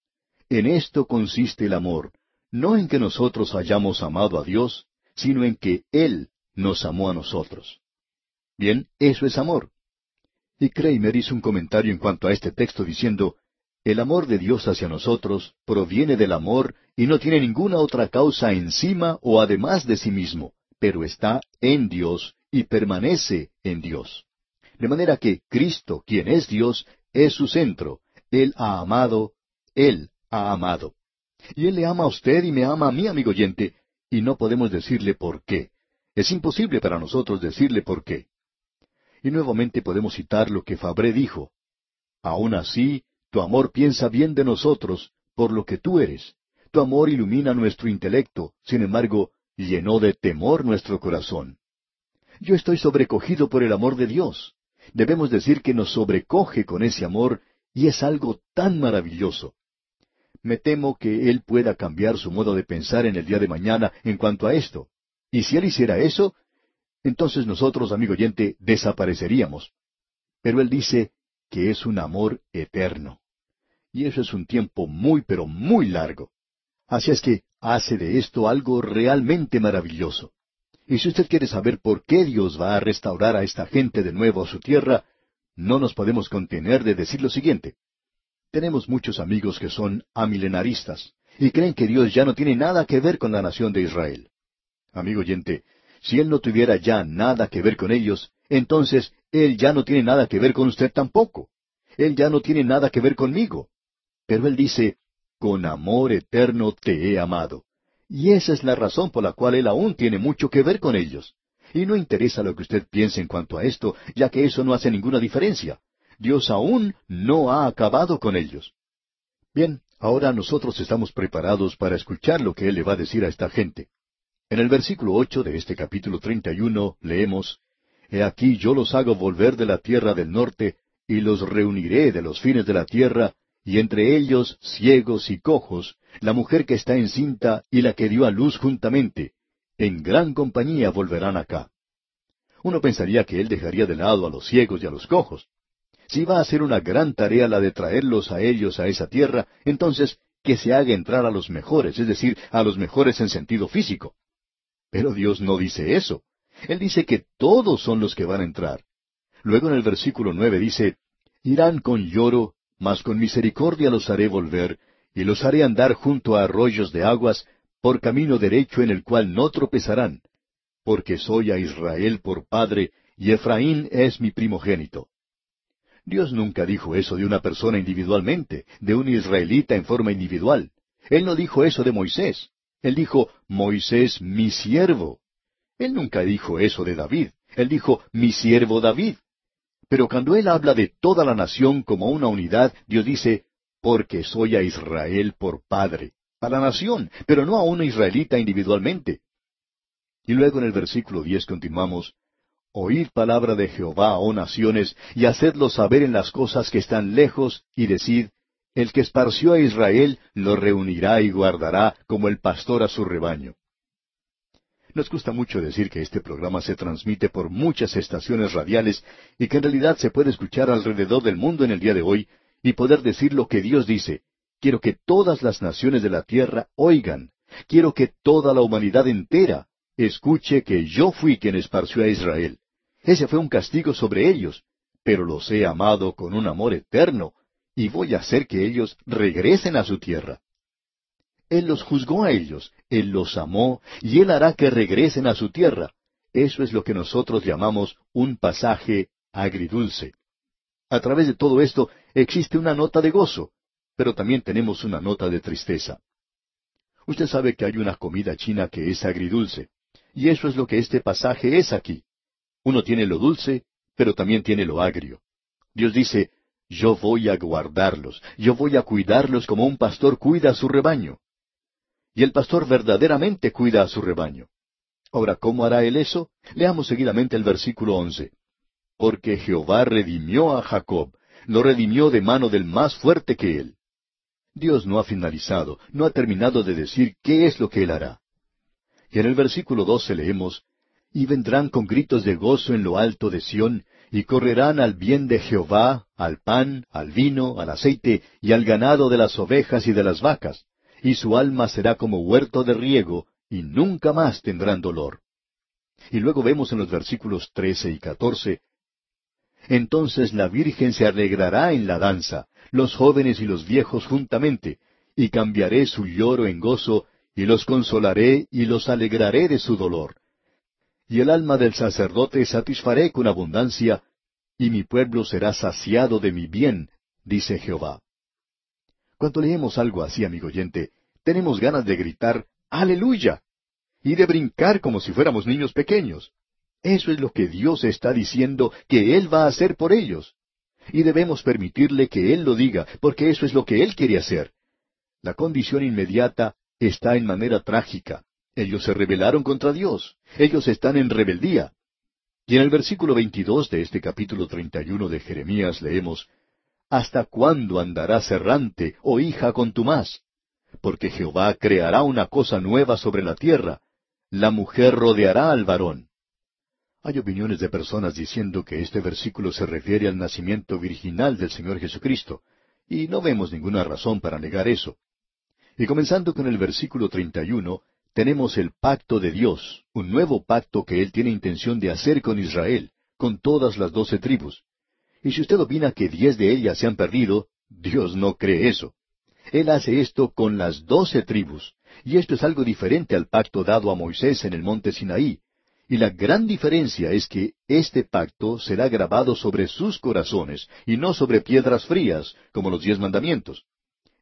En esto consiste el amor, no en que nosotros hayamos amado a Dios, sino en que Él nos amó a nosotros. Bien, eso es amor. Y Kramer hizo un comentario en cuanto a este texto diciendo, el amor de Dios hacia nosotros proviene del amor y no tiene ninguna otra causa encima o además de sí mismo, pero está en Dios y permanece en Dios. De manera que Cristo, quien es Dios, es su centro. Él ha amado, Él ha amado. Y Él le ama a usted y me ama a mí, amigo oyente, y no podemos decirle por qué. Es imposible para nosotros decirle por qué. Y nuevamente podemos citar lo que Fabré dijo. Aún así, tu amor piensa bien de nosotros, por lo que tú eres. Tu amor ilumina nuestro intelecto, sin embargo, llenó de temor nuestro corazón. Yo estoy sobrecogido por el amor de Dios. Debemos decir que nos sobrecoge con ese amor y es algo tan maravilloso. Me temo que Él pueda cambiar su modo de pensar en el día de mañana en cuanto a esto. Y si Él hiciera eso, entonces nosotros, amigo oyente, desapareceríamos. Pero Él dice que es un amor eterno. Y eso es un tiempo muy, pero muy largo. Así es que hace de esto algo realmente maravilloso. Y si usted quiere saber por qué Dios va a restaurar a esta gente de nuevo a su tierra, no nos podemos contener de decir lo siguiente. Tenemos muchos amigos que son amilenaristas y creen que Dios ya no tiene nada que ver con la nación de Israel. Amigo oyente, si Él no tuviera ya nada que ver con ellos, entonces Él ya no tiene nada que ver con usted tampoco. Él ya no tiene nada que ver conmigo. Pero Él dice, con amor eterno te he amado. Y esa es la razón por la cual Él aún tiene mucho que ver con ellos. Y no interesa lo que usted piense en cuanto a esto, ya que eso no hace ninguna diferencia. Dios aún no ha acabado con ellos. Bien, ahora nosotros estamos preparados para escuchar lo que Él le va a decir a esta gente. En el versículo ocho de este capítulo treinta y uno leemos He aquí yo los hago volver de la tierra del norte, y los reuniré de los fines de la tierra, y entre ellos ciegos y cojos, la mujer que está encinta y la que dio a luz juntamente, en gran compañía volverán acá. Uno pensaría que él dejaría de lado a los ciegos y a los cojos. Si va a ser una gran tarea la de traerlos a ellos a esa tierra, entonces que se haga entrar a los mejores, es decir, a los mejores en sentido físico. Pero Dios no dice eso. Él dice que todos son los que van a entrar. Luego en el versículo nueve dice, Irán con lloro, mas con misericordia los haré volver, y los haré andar junto a arroyos de aguas, por camino derecho en el cual no tropezarán, porque soy a Israel por padre, y Efraín es mi primogénito. Dios nunca dijo eso de una persona individualmente, de un israelita en forma individual. Él no dijo eso de Moisés. Él dijo, Moisés mi siervo. Él nunca dijo eso de David. Él dijo, mi siervo David. Pero cuando él habla de toda la nación como una unidad, Dios dice, porque soy a Israel por padre, a la nación, pero no a una israelita individualmente. Y luego en el versículo diez continuamos, Oíd palabra de Jehová, oh naciones, y hacedlo saber en las cosas que están lejos, y decid, el que esparció a Israel lo reunirá y guardará como el pastor a su rebaño. Nos gusta mucho decir que este programa se transmite por muchas estaciones radiales y que en realidad se puede escuchar alrededor del mundo en el día de hoy y poder decir lo que Dios dice. Quiero que todas las naciones de la tierra oigan. Quiero que toda la humanidad entera escuche que yo fui quien esparció a Israel. Ese fue un castigo sobre ellos, pero los he amado con un amor eterno y voy a hacer que ellos regresen a su tierra. Él los juzgó a ellos, Él los amó, y Él hará que regresen a su tierra. Eso es lo que nosotros llamamos un pasaje agridulce. A través de todo esto existe una nota de gozo, pero también tenemos una nota de tristeza. Usted sabe que hay una comida china que es agridulce, y eso es lo que este pasaje es aquí. Uno tiene lo dulce, pero también tiene lo agrio. Dios dice, yo voy a guardarlos, yo voy a cuidarlos como un pastor cuida a su rebaño. Y el pastor verdaderamente cuida a su rebaño. Ahora, ¿cómo hará él eso? Leamos seguidamente el versículo once. Porque Jehová redimió a Jacob, lo redimió de mano del más fuerte que él. Dios no ha finalizado, no ha terminado de decir qué es lo que él hará. Y en el versículo doce leemos, Y vendrán con gritos de gozo en lo alto de Sión, y correrán al bien de Jehová, al pan, al vino, al aceite, y al ganado de las ovejas y de las vacas, y su alma será como huerto de riego, y nunca más tendrán dolor. Y luego vemos en los versículos trece y catorce, Entonces la Virgen se alegrará en la danza, los jóvenes y los viejos juntamente, y cambiaré su lloro en gozo, y los consolaré y los alegraré de su dolor y el alma del sacerdote satisfaré con abundancia, y mi pueblo será saciado de mi bien, dice Jehová. Cuando leemos algo así, amigo oyente, tenemos ganas de gritar Aleluya y de brincar como si fuéramos niños pequeños. Eso es lo que Dios está diciendo que Él va a hacer por ellos. Y debemos permitirle que Él lo diga, porque eso es lo que Él quiere hacer. La condición inmediata está en manera trágica. Ellos se rebelaron contra Dios. Ellos están en rebeldía. Y en el versículo 22 de este capítulo 31 de Jeremías leemos, ¿Hasta cuándo andarás errante, oh hija contumaz? Porque Jehová creará una cosa nueva sobre la tierra. La mujer rodeará al varón. Hay opiniones de personas diciendo que este versículo se refiere al nacimiento virginal del Señor Jesucristo, y no vemos ninguna razón para negar eso. Y comenzando con el versículo 31, tenemos el pacto de Dios, un nuevo pacto que Él tiene intención de hacer con Israel, con todas las doce tribus. Y si usted opina que diez de ellas se han perdido, Dios no cree eso. Él hace esto con las doce tribus, y esto es algo diferente al pacto dado a Moisés en el monte Sinaí. Y la gran diferencia es que este pacto será grabado sobre sus corazones y no sobre piedras frías, como los diez mandamientos.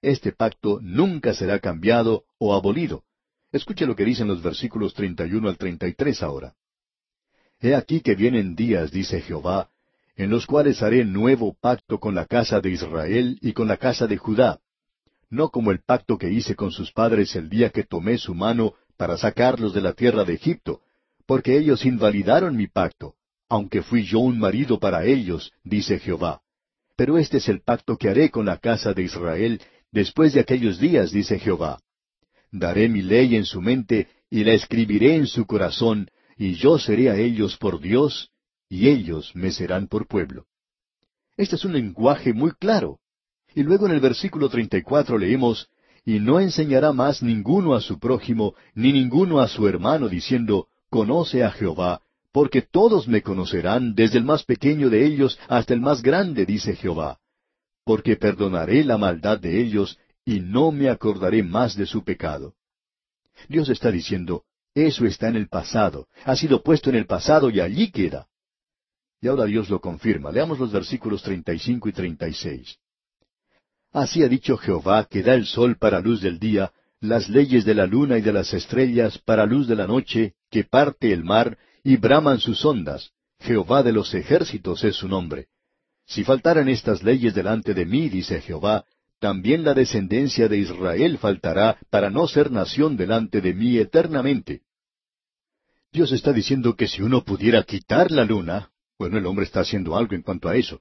Este pacto nunca será cambiado o abolido. Escuche lo que dicen los versículos 31 al 33 ahora. He aquí que vienen días, dice Jehová, en los cuales haré nuevo pacto con la casa de Israel y con la casa de Judá, no como el pacto que hice con sus padres el día que tomé su mano para sacarlos de la tierra de Egipto, porque ellos invalidaron mi pacto, aunque fui yo un marido para ellos, dice Jehová. Pero este es el pacto que haré con la casa de Israel después de aquellos días, dice Jehová. Daré mi ley en su mente y la escribiré en su corazón, y yo seré a ellos por Dios, y ellos me serán por pueblo. Este es un lenguaje muy claro. Y luego en el versículo 34 leemos, Y no enseñará más ninguno a su prójimo, ni ninguno a su hermano, diciendo, Conoce a Jehová, porque todos me conocerán, desde el más pequeño de ellos hasta el más grande, dice Jehová. Porque perdonaré la maldad de ellos, y no me acordaré más de su pecado. Dios está diciendo, eso está en el pasado, ha sido puesto en el pasado y allí queda. Y ahora Dios lo confirma. Leamos los versículos 35 y 36. Así ha dicho Jehová que da el sol para luz del día, las leyes de la luna y de las estrellas para luz de la noche, que parte el mar, y braman sus ondas. Jehová de los ejércitos es su nombre. Si faltaran estas leyes delante de mí, dice Jehová, también la descendencia de Israel faltará para no ser nación delante de mí eternamente. Dios está diciendo que si uno pudiera quitar la luna, bueno, el hombre está haciendo algo en cuanto a eso.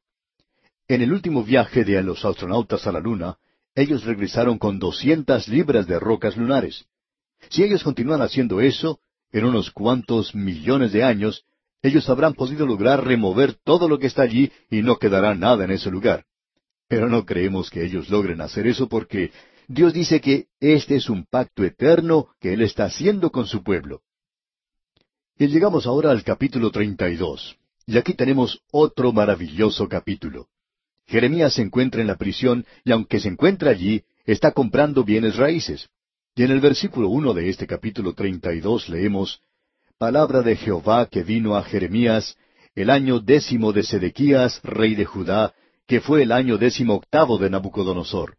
En el último viaje de los astronautas a la luna, ellos regresaron con doscientas libras de rocas lunares. Si ellos continúan haciendo eso, en unos cuantos millones de años, ellos habrán podido lograr remover todo lo que está allí y no quedará nada en ese lugar. Pero no creemos que ellos logren hacer eso porque Dios dice que este es un pacto eterno que Él está haciendo con su pueblo. Y llegamos ahora al capítulo 32. Y aquí tenemos otro maravilloso capítulo. Jeremías se encuentra en la prisión y aunque se encuentra allí, está comprando bienes raíces. Y en el versículo uno de este capítulo treinta y dos leemos Palabra de Jehová que vino a Jeremías el año décimo de Sedequías, rey de Judá, que fue el año décimo octavo de Nabucodonosor.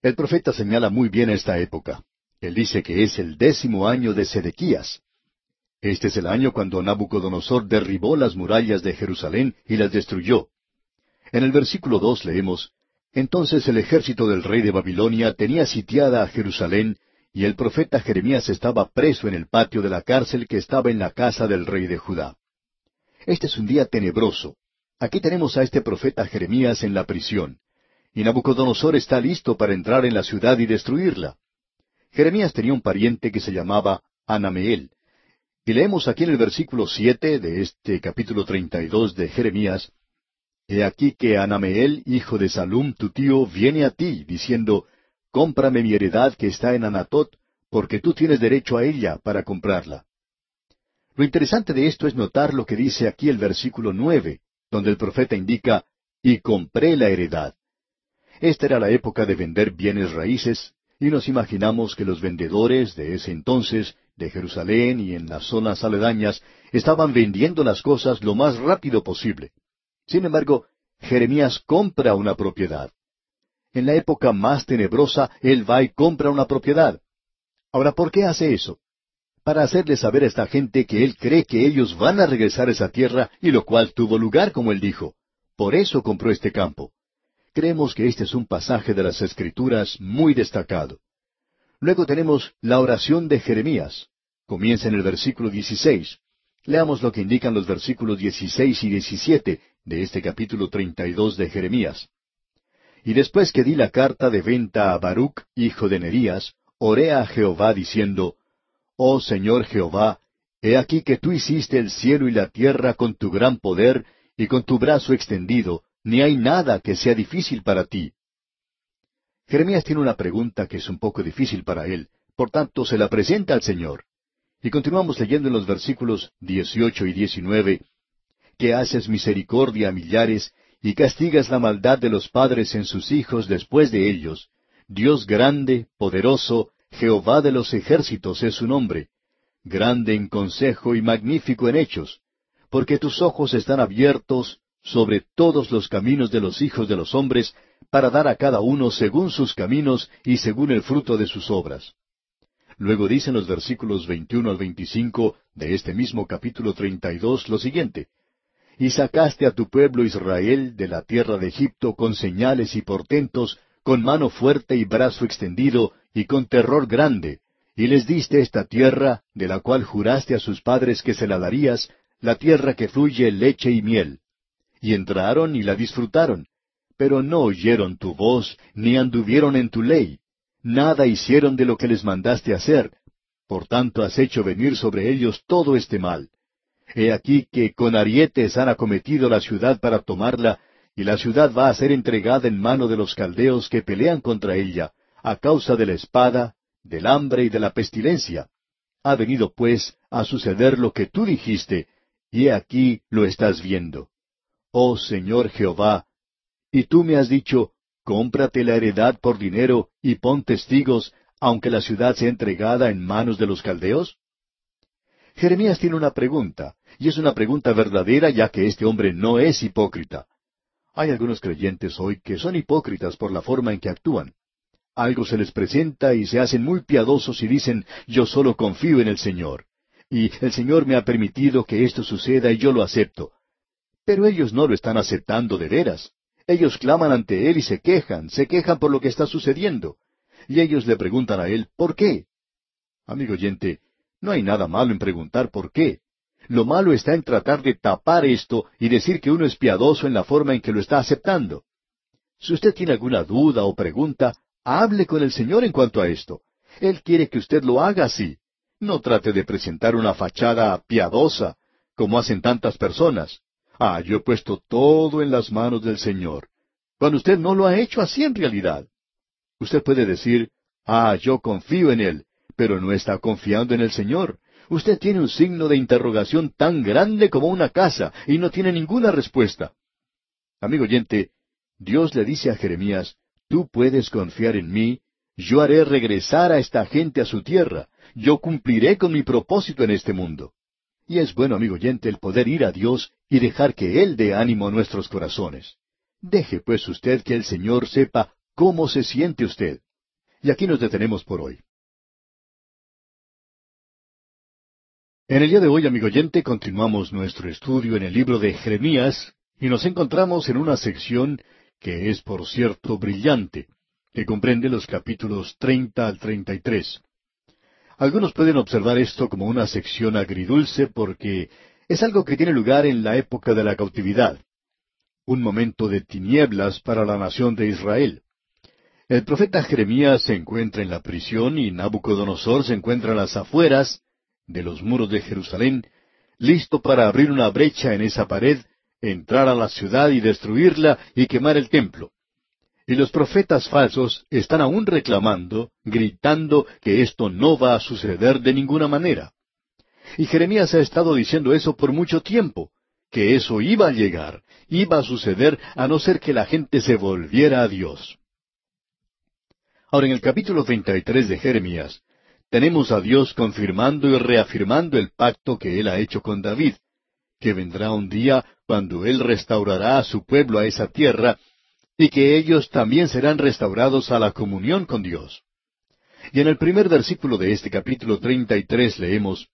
El profeta señala muy bien esta época. Él dice que es el décimo año de Sedequías. Este es el año cuando Nabucodonosor derribó las murallas de Jerusalén y las destruyó. En el versículo dos leemos, Entonces el ejército del rey de Babilonia tenía sitiada a Jerusalén, y el profeta Jeremías estaba preso en el patio de la cárcel que estaba en la casa del rey de Judá. Este es un día tenebroso. Aquí tenemos a este profeta Jeremías en la prisión, y Nabucodonosor está listo para entrar en la ciudad y destruirla. Jeremías tenía un pariente que se llamaba Anameel, y leemos aquí en el versículo siete de este capítulo treinta y dos de Jeremías, He aquí que Anameel, hijo de Salum, tu tío, viene a ti, diciendo, Cómprame mi heredad que está en Anatot, porque tú tienes derecho a ella para comprarla. Lo interesante de esto es notar lo que dice aquí el versículo nueve, donde el profeta indica, y compré la heredad. Esta era la época de vender bienes raíces, y nos imaginamos que los vendedores de ese entonces, de Jerusalén y en las zonas aledañas, estaban vendiendo las cosas lo más rápido posible. Sin embargo, Jeremías compra una propiedad. En la época más tenebrosa, él va y compra una propiedad. Ahora, ¿por qué hace eso? Para hacerle saber a esta gente que él cree que ellos van a regresar a esa tierra, y lo cual tuvo lugar, como él dijo. Por eso compró este campo. Creemos que este es un pasaje de las Escrituras muy destacado. Luego tenemos la oración de Jeremías. Comienza en el versículo 16. Leamos lo que indican los versículos 16 y 17 de este capítulo 32 de Jeremías. Y después que di la carta de venta a Baruch, hijo de Nerías, oré a Jehová diciendo, Oh Señor Jehová, he aquí que tú hiciste el cielo y la tierra con tu gran poder y con tu brazo extendido, ni hay nada que sea difícil para ti. Jeremías tiene una pregunta que es un poco difícil para él, Por tanto, se la presenta al Señor. Y continuamos leyendo en los versículos 18 y 19, que haces misericordia a millares y castigas la maldad de los padres en sus hijos después de ellos. Dios grande, poderoso, Jehová de los ejércitos es su nombre, grande en consejo y magnífico en hechos, porque tus ojos están abiertos sobre todos los caminos de los hijos de los hombres, para dar a cada uno según sus caminos y según el fruto de sus obras. Luego dicen los versículos 21 al 25 de este mismo capítulo 32 lo siguiente, Y sacaste a tu pueblo Israel de la tierra de Egipto con señales y portentos, con mano fuerte y brazo extendido, y con terror grande, y les diste esta tierra, de la cual juraste a sus padres que se la darías, la tierra que fluye leche y miel. Y entraron y la disfrutaron, pero no oyeron tu voz, ni anduvieron en tu ley, nada hicieron de lo que les mandaste hacer, por tanto has hecho venir sobre ellos todo este mal. He aquí que con arietes han acometido la ciudad para tomarla, y la ciudad va a ser entregada en mano de los caldeos que pelean contra ella, a causa de la espada, del hambre y de la pestilencia. Ha venido pues a suceder lo que tú dijiste, y he aquí lo estás viendo. Oh Señor Jehová, y tú me has dicho, cómprate la heredad por dinero y pon testigos, aunque la ciudad sea entregada en manos de los caldeos? Jeremías tiene una pregunta, y es una pregunta verdadera ya que este hombre no es hipócrita. Hay algunos creyentes hoy que son hipócritas por la forma en que actúan. Algo se les presenta y se hacen muy piadosos y dicen, yo solo confío en el Señor. Y el Señor me ha permitido que esto suceda y yo lo acepto. Pero ellos no lo están aceptando de veras. Ellos claman ante Él y se quejan, se quejan por lo que está sucediendo. Y ellos le preguntan a Él, ¿por qué? Amigo oyente, no hay nada malo en preguntar por qué. Lo malo está en tratar de tapar esto y decir que uno es piadoso en la forma en que lo está aceptando. Si usted tiene alguna duda o pregunta, hable con el Señor en cuanto a esto. Él quiere que usted lo haga así. No trate de presentar una fachada piadosa, como hacen tantas personas. Ah, yo he puesto todo en las manos del Señor. Cuando usted no lo ha hecho así en realidad. Usted puede decir, ah, yo confío en Él, pero no está confiando en el Señor. Usted tiene un signo de interrogación tan grande como una casa y no tiene ninguna respuesta. Amigo oyente, Dios le dice a Jeremías, tú puedes confiar en mí, yo haré regresar a esta gente a su tierra, yo cumpliré con mi propósito en este mundo. Y es bueno, amigo oyente, el poder ir a Dios y dejar que Él dé ánimo a nuestros corazones. Deje pues usted que el Señor sepa cómo se siente usted. Y aquí nos detenemos por hoy. En el día de hoy, amigo oyente, continuamos nuestro estudio en el libro de Jeremías y nos encontramos en una sección que es, por cierto, brillante, que comprende los capítulos treinta al treinta y tres. Algunos pueden observar esto como una sección agridulce porque es algo que tiene lugar en la época de la cautividad, un momento de tinieblas para la nación de Israel. El profeta Jeremías se encuentra en la prisión y Nabucodonosor se encuentra en las afueras de los muros de Jerusalén, listo para abrir una brecha en esa pared, entrar a la ciudad y destruirla y quemar el templo. Y los profetas falsos están aún reclamando, gritando que esto no va a suceder de ninguna manera. Y Jeremías ha estado diciendo eso por mucho tiempo, que eso iba a llegar, iba a suceder a no ser que la gente se volviera a Dios. Ahora en el capítulo 33 de Jeremías, tenemos a Dios confirmando y reafirmando el pacto que Él ha hecho con David, que vendrá un día cuando Él restaurará a su pueblo a esa tierra y que ellos también serán restaurados a la comunión con Dios. Y en el primer versículo de este capítulo treinta y tres leemos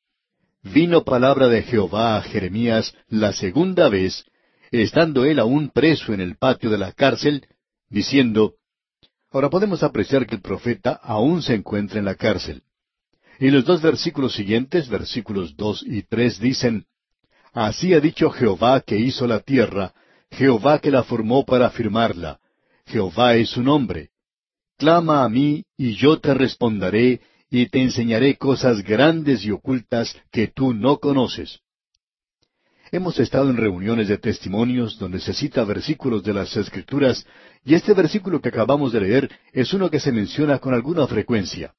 Vino palabra de Jehová a Jeremías la segunda vez, estando él aún preso en el patio de la cárcel, diciendo Ahora podemos apreciar que el profeta aún se encuentra en la cárcel. Y los dos versículos siguientes, versículos dos y tres, dicen Así ha dicho Jehová que hizo la tierra, Jehová que la formó para afirmarla. Jehová es su nombre. Clama a mí, y yo te responderé, y te enseñaré cosas grandes y ocultas que tú no conoces. Hemos estado en reuniones de testimonios donde se cita versículos de las Escrituras, y este versículo que acabamos de leer es uno que se menciona con alguna frecuencia.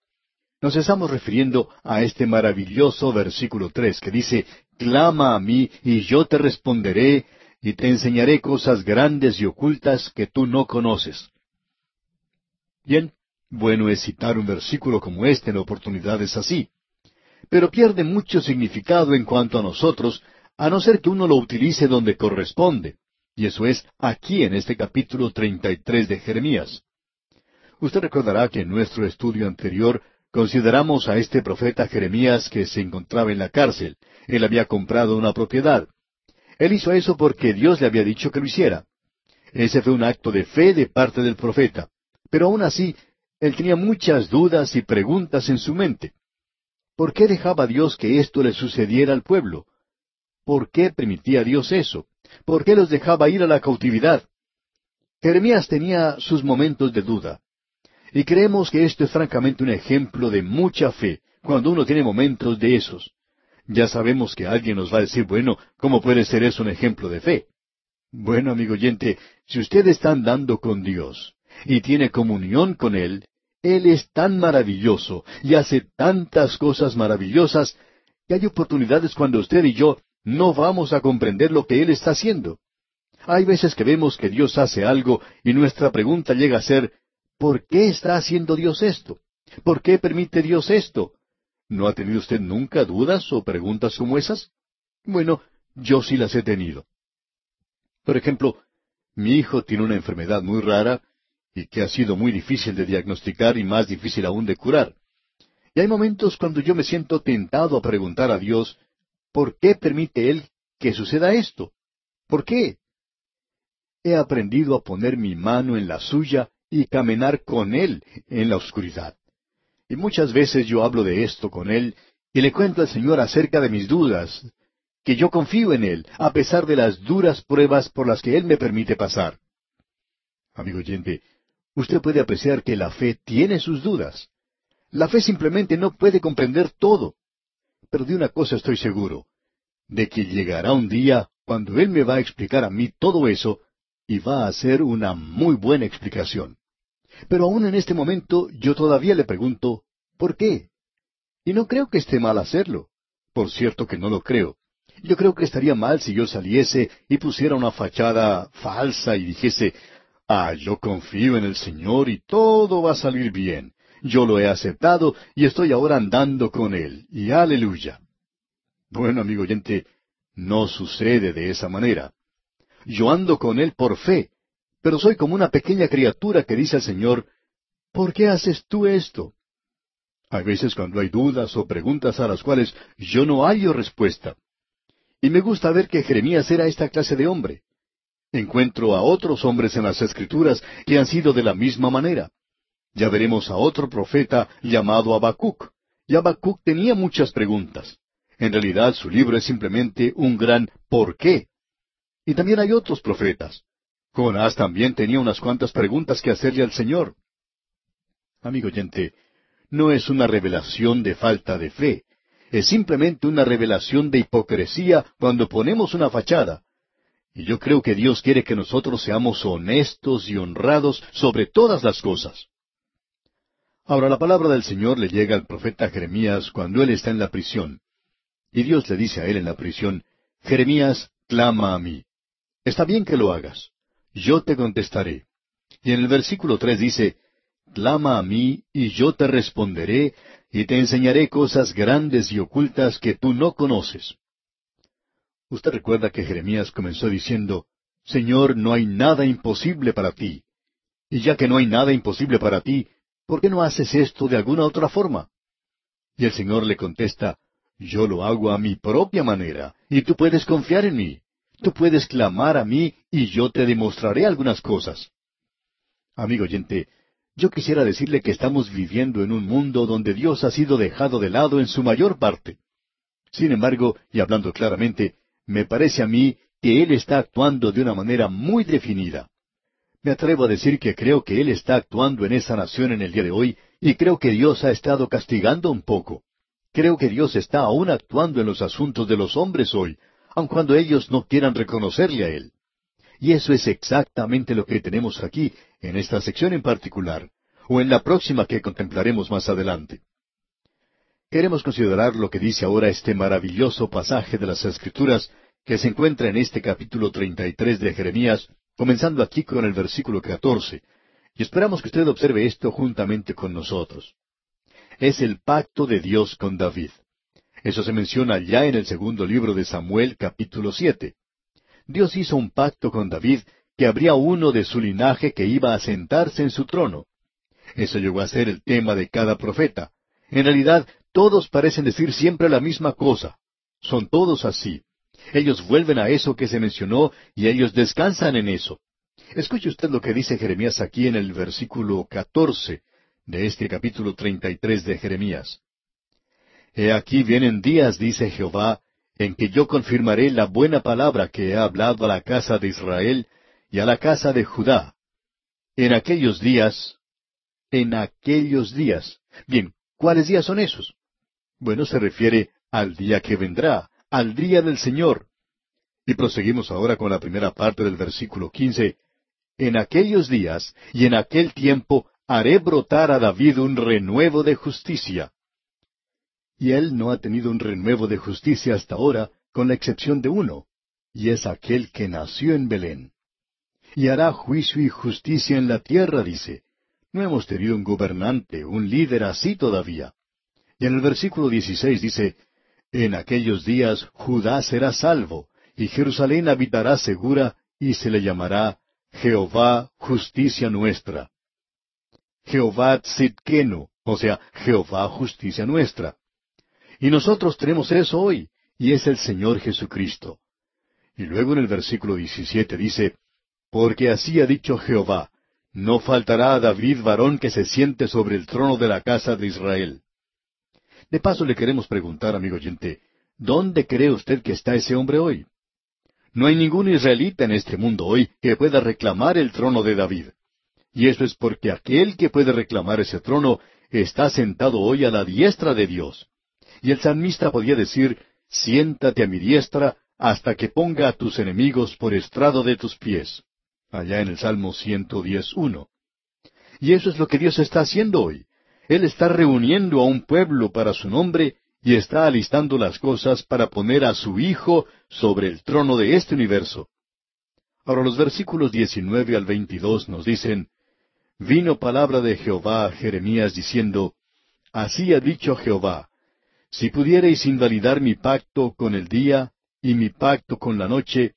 Nos estamos refiriendo a este maravilloso versículo tres que dice, Clama a mí y yo te responderé y te enseñaré cosas grandes y ocultas que tú no conoces. Bien, bueno es citar un versículo como este en oportunidades así, pero pierde mucho significado en cuanto a nosotros, a no ser que uno lo utilice donde corresponde, y eso es aquí en este capítulo 33 de Jeremías. Usted recordará que en nuestro estudio anterior consideramos a este profeta Jeremías que se encontraba en la cárcel. Él había comprado una propiedad. Él hizo eso porque Dios le había dicho que lo hiciera. Ese fue un acto de fe de parte del profeta. Pero aún así, él tenía muchas dudas y preguntas en su mente. ¿Por qué dejaba Dios que esto le sucediera al pueblo? ¿Por qué permitía Dios eso? ¿Por qué los dejaba ir a la cautividad? Jeremías tenía sus momentos de duda. Y creemos que esto es francamente un ejemplo de mucha fe, cuando uno tiene momentos de esos. Ya sabemos que alguien nos va a decir, bueno, ¿cómo puede ser eso un ejemplo de fe? Bueno, amigo oyente, si usted está andando con Dios y tiene comunión con Él, Él es tan maravilloso y hace tantas cosas maravillosas que hay oportunidades cuando usted y yo no vamos a comprender lo que Él está haciendo. Hay veces que vemos que Dios hace algo y nuestra pregunta llega a ser, ¿por qué está haciendo Dios esto? ¿Por qué permite Dios esto? ¿No ha tenido usted nunca dudas o preguntas como esas? Bueno, yo sí las he tenido. Por ejemplo, mi hijo tiene una enfermedad muy rara y que ha sido muy difícil de diagnosticar y más difícil aún de curar. Y hay momentos cuando yo me siento tentado a preguntar a Dios, ¿Por qué permite Él que suceda esto? ¿Por qué? He aprendido a poner mi mano en la suya y caminar con Él en la oscuridad. Y muchas veces yo hablo de esto con Él y le cuento al Señor acerca de mis dudas, que yo confío en Él, a pesar de las duras pruebas por las que Él me permite pasar. Amigo oyente, usted puede apreciar que la fe tiene sus dudas. La fe simplemente no puede comprender todo. Pero de una cosa estoy seguro, de que llegará un día cuando Él me va a explicar a mí todo eso y va a hacer una muy buena explicación. Pero aún en este momento yo todavía le pregunto, ¿por qué? Y no creo que esté mal hacerlo. Por cierto que no lo creo. Yo creo que estaría mal si yo saliese y pusiera una fachada falsa y dijese, ah, yo confío en el Señor y todo va a salir bien. Yo lo he aceptado y estoy ahora andando con Él. Y aleluya. Bueno, amigo oyente, no sucede de esa manera. Yo ando con Él por fe, pero soy como una pequeña criatura que dice al Señor, ¿por qué haces tú esto? Hay veces cuando hay dudas o preguntas a las cuales yo no hallo respuesta. Y me gusta ver que Jeremías era esta clase de hombre. Encuentro a otros hombres en las Escrituras que han sido de la misma manera. Ya veremos a otro profeta llamado Habacuc. Y Habacuc tenía muchas preguntas. En realidad su libro es simplemente un gran ¿por qué? Y también hay otros profetas. Jonás también tenía unas cuantas preguntas que hacerle al Señor. Amigo oyente, no es una revelación de falta de fe, es simplemente una revelación de hipocresía cuando ponemos una fachada. Y yo creo que Dios quiere que nosotros seamos honestos y honrados sobre todas las cosas. Ahora la palabra del Señor le llega al profeta Jeremías cuando él está en la prisión. Y Dios le dice a él en la prisión, Jeremías, clama a mí. Está bien que lo hagas. Yo te contestaré. Y en el versículo tres dice, Clama a mí, y yo te responderé, y te enseñaré cosas grandes y ocultas que tú no conoces. Usted recuerda que Jeremías comenzó diciendo, Señor, no hay nada imposible para ti. Y ya que no hay nada imposible para ti, ¿por qué no haces esto de alguna otra forma? Y el Señor le contesta, Yo lo hago a mi propia manera, y tú puedes confiar en mí. Tú puedes clamar a mí, y yo te demostraré algunas cosas. Amigo oyente, yo quisiera decirle que estamos viviendo en un mundo donde Dios ha sido dejado de lado en su mayor parte. Sin embargo, y hablando claramente, me parece a mí que Él está actuando de una manera muy definida. Me atrevo a decir que creo que Él está actuando en esa nación en el día de hoy y creo que Dios ha estado castigando un poco. Creo que Dios está aún actuando en los asuntos de los hombres hoy, aun cuando ellos no quieran reconocerle a Él. Y eso es exactamente lo que tenemos aquí, en esta sección en particular, o en la próxima que contemplaremos más adelante. Queremos considerar lo que dice ahora este maravilloso pasaje de las Escrituras que se encuentra en este capítulo 33 de Jeremías, comenzando aquí con el versículo 14. Y esperamos que usted observe esto juntamente con nosotros. Es el pacto de Dios con David. Eso se menciona ya en el segundo libro de Samuel capítulo 7. Dios hizo un pacto con David que habría uno de su linaje que iba a sentarse en su trono. Eso llegó a ser el tema de cada profeta. En realidad, todos parecen decir siempre la misma cosa. Son todos así. Ellos vuelven a eso que se mencionó y ellos descansan en eso. Escuche usted lo que dice Jeremías aquí en el versículo catorce de este capítulo treinta y tres de Jeremías. He aquí vienen días, dice Jehová, en que yo confirmaré la buena palabra que he hablado a la casa de Israel y a la casa de Judá. En aquellos días, en aquellos días. Bien, ¿cuáles días son esos? Bueno, se refiere al día que vendrá, al día del Señor. Y proseguimos ahora con la primera parte del versículo quince. En aquellos días y en aquel tiempo haré brotar a David un renuevo de justicia. Y él no ha tenido un renuevo de justicia hasta ahora, con la excepción de uno, y es aquel que nació en Belén. Y hará juicio y justicia en la tierra, dice. No hemos tenido un gobernante, un líder así todavía. Y en el versículo 16 dice, en aquellos días Judá será salvo, y Jerusalén habitará segura, y se le llamará Jehová justicia nuestra. Jehová Tzidkenu, o sea, Jehová justicia nuestra. Y nosotros tenemos eso hoy, y es el Señor Jesucristo. Y luego en el versículo 17 dice, Porque así ha dicho Jehová, no faltará a David varón que se siente sobre el trono de la casa de Israel. De paso le queremos preguntar, amigo oyente, ¿dónde cree usted que está ese hombre hoy? No hay ningún israelita en este mundo hoy que pueda reclamar el trono de David. Y eso es porque aquel que puede reclamar ese trono está sentado hoy a la diestra de Dios. Y el salmista podía decir, siéntate a mi diestra hasta que ponga a tus enemigos por estrado de tus pies. Allá en el Salmo 111. Y eso es lo que Dios está haciendo hoy. Él está reuniendo a un pueblo para su nombre y está alistando las cosas para poner a su Hijo sobre el trono de este universo. Ahora los versículos 19 al 22 nos dicen, Vino palabra de Jehová a Jeremías diciendo, Así ha dicho Jehová, si pudiereis invalidar mi pacto con el día y mi pacto con la noche,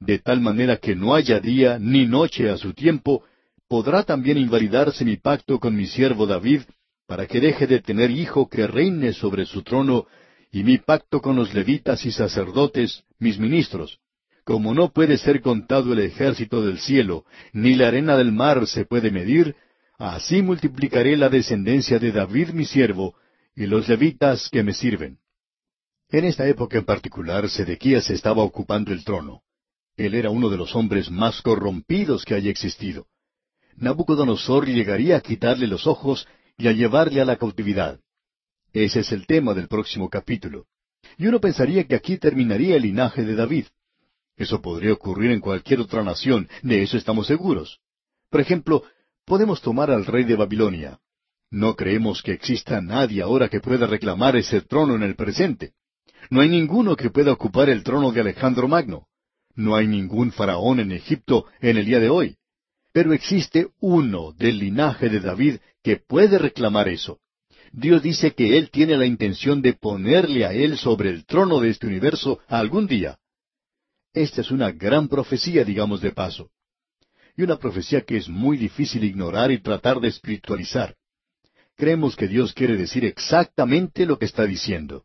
de tal manera que no haya día ni noche a su tiempo, podrá también invalidarse mi pacto con mi siervo David, para que deje de tener hijo que reine sobre su trono, y mi pacto con los levitas y sacerdotes, mis ministros. Como no puede ser contado el ejército del cielo, ni la arena del mar se puede medir, así multiplicaré la descendencia de David mi siervo, y los levitas que me sirven. En esta época en particular, Sedequías estaba ocupando el trono. Él era uno de los hombres más corrompidos que haya existido. Nabucodonosor llegaría a quitarle los ojos y a llevarle a la cautividad. Ese es el tema del próximo capítulo. Y uno pensaría que aquí terminaría el linaje de David. Eso podría ocurrir en cualquier otra nación, de eso estamos seguros. Por ejemplo, podemos tomar al rey de Babilonia. No creemos que exista nadie ahora que pueda reclamar ese trono en el presente. No hay ninguno que pueda ocupar el trono de Alejandro Magno. No hay ningún faraón en Egipto en el día de hoy. Pero existe uno del linaje de David que puede reclamar eso. Dios dice que Él tiene la intención de ponerle a Él sobre el trono de este universo algún día. Esta es una gran profecía, digamos de paso. Y una profecía que es muy difícil ignorar y tratar de espiritualizar. Creemos que Dios quiere decir exactamente lo que está diciendo.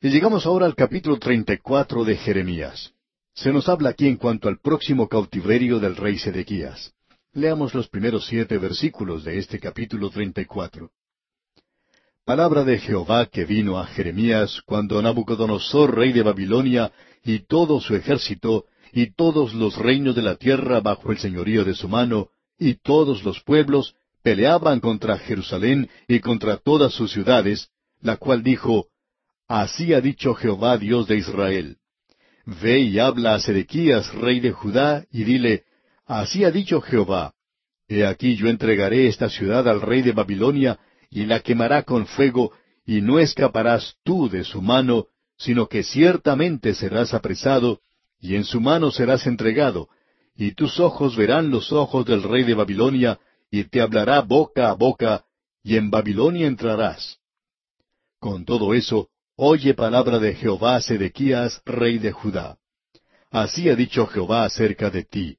Y llegamos ahora al capítulo 34 de Jeremías. Se nos habla aquí en cuanto al próximo cautiverio del rey Sedequías. Leamos los primeros siete versículos de este capítulo 34. Palabra de Jehová que vino a Jeremías cuando Nabucodonosor, rey de Babilonia, y todo su ejército, y todos los reinos de la tierra bajo el señorío de su mano, y todos los pueblos, peleaban contra Jerusalén y contra todas sus ciudades, la cual dijo, Así ha dicho Jehová Dios de Israel. Ve y habla a Sedequías, rey de Judá, y dile, Así ha dicho Jehová, He aquí yo entregaré esta ciudad al rey de Babilonia, y la quemará con fuego, y no escaparás tú de su mano, sino que ciertamente serás apresado, y en su mano serás entregado, y tus ojos verán los ojos del rey de Babilonia, y te hablará boca a boca, y en Babilonia entrarás. Con todo eso, oye palabra de Jehová Sedequías, rey de Judá. Así ha dicho Jehová acerca de ti.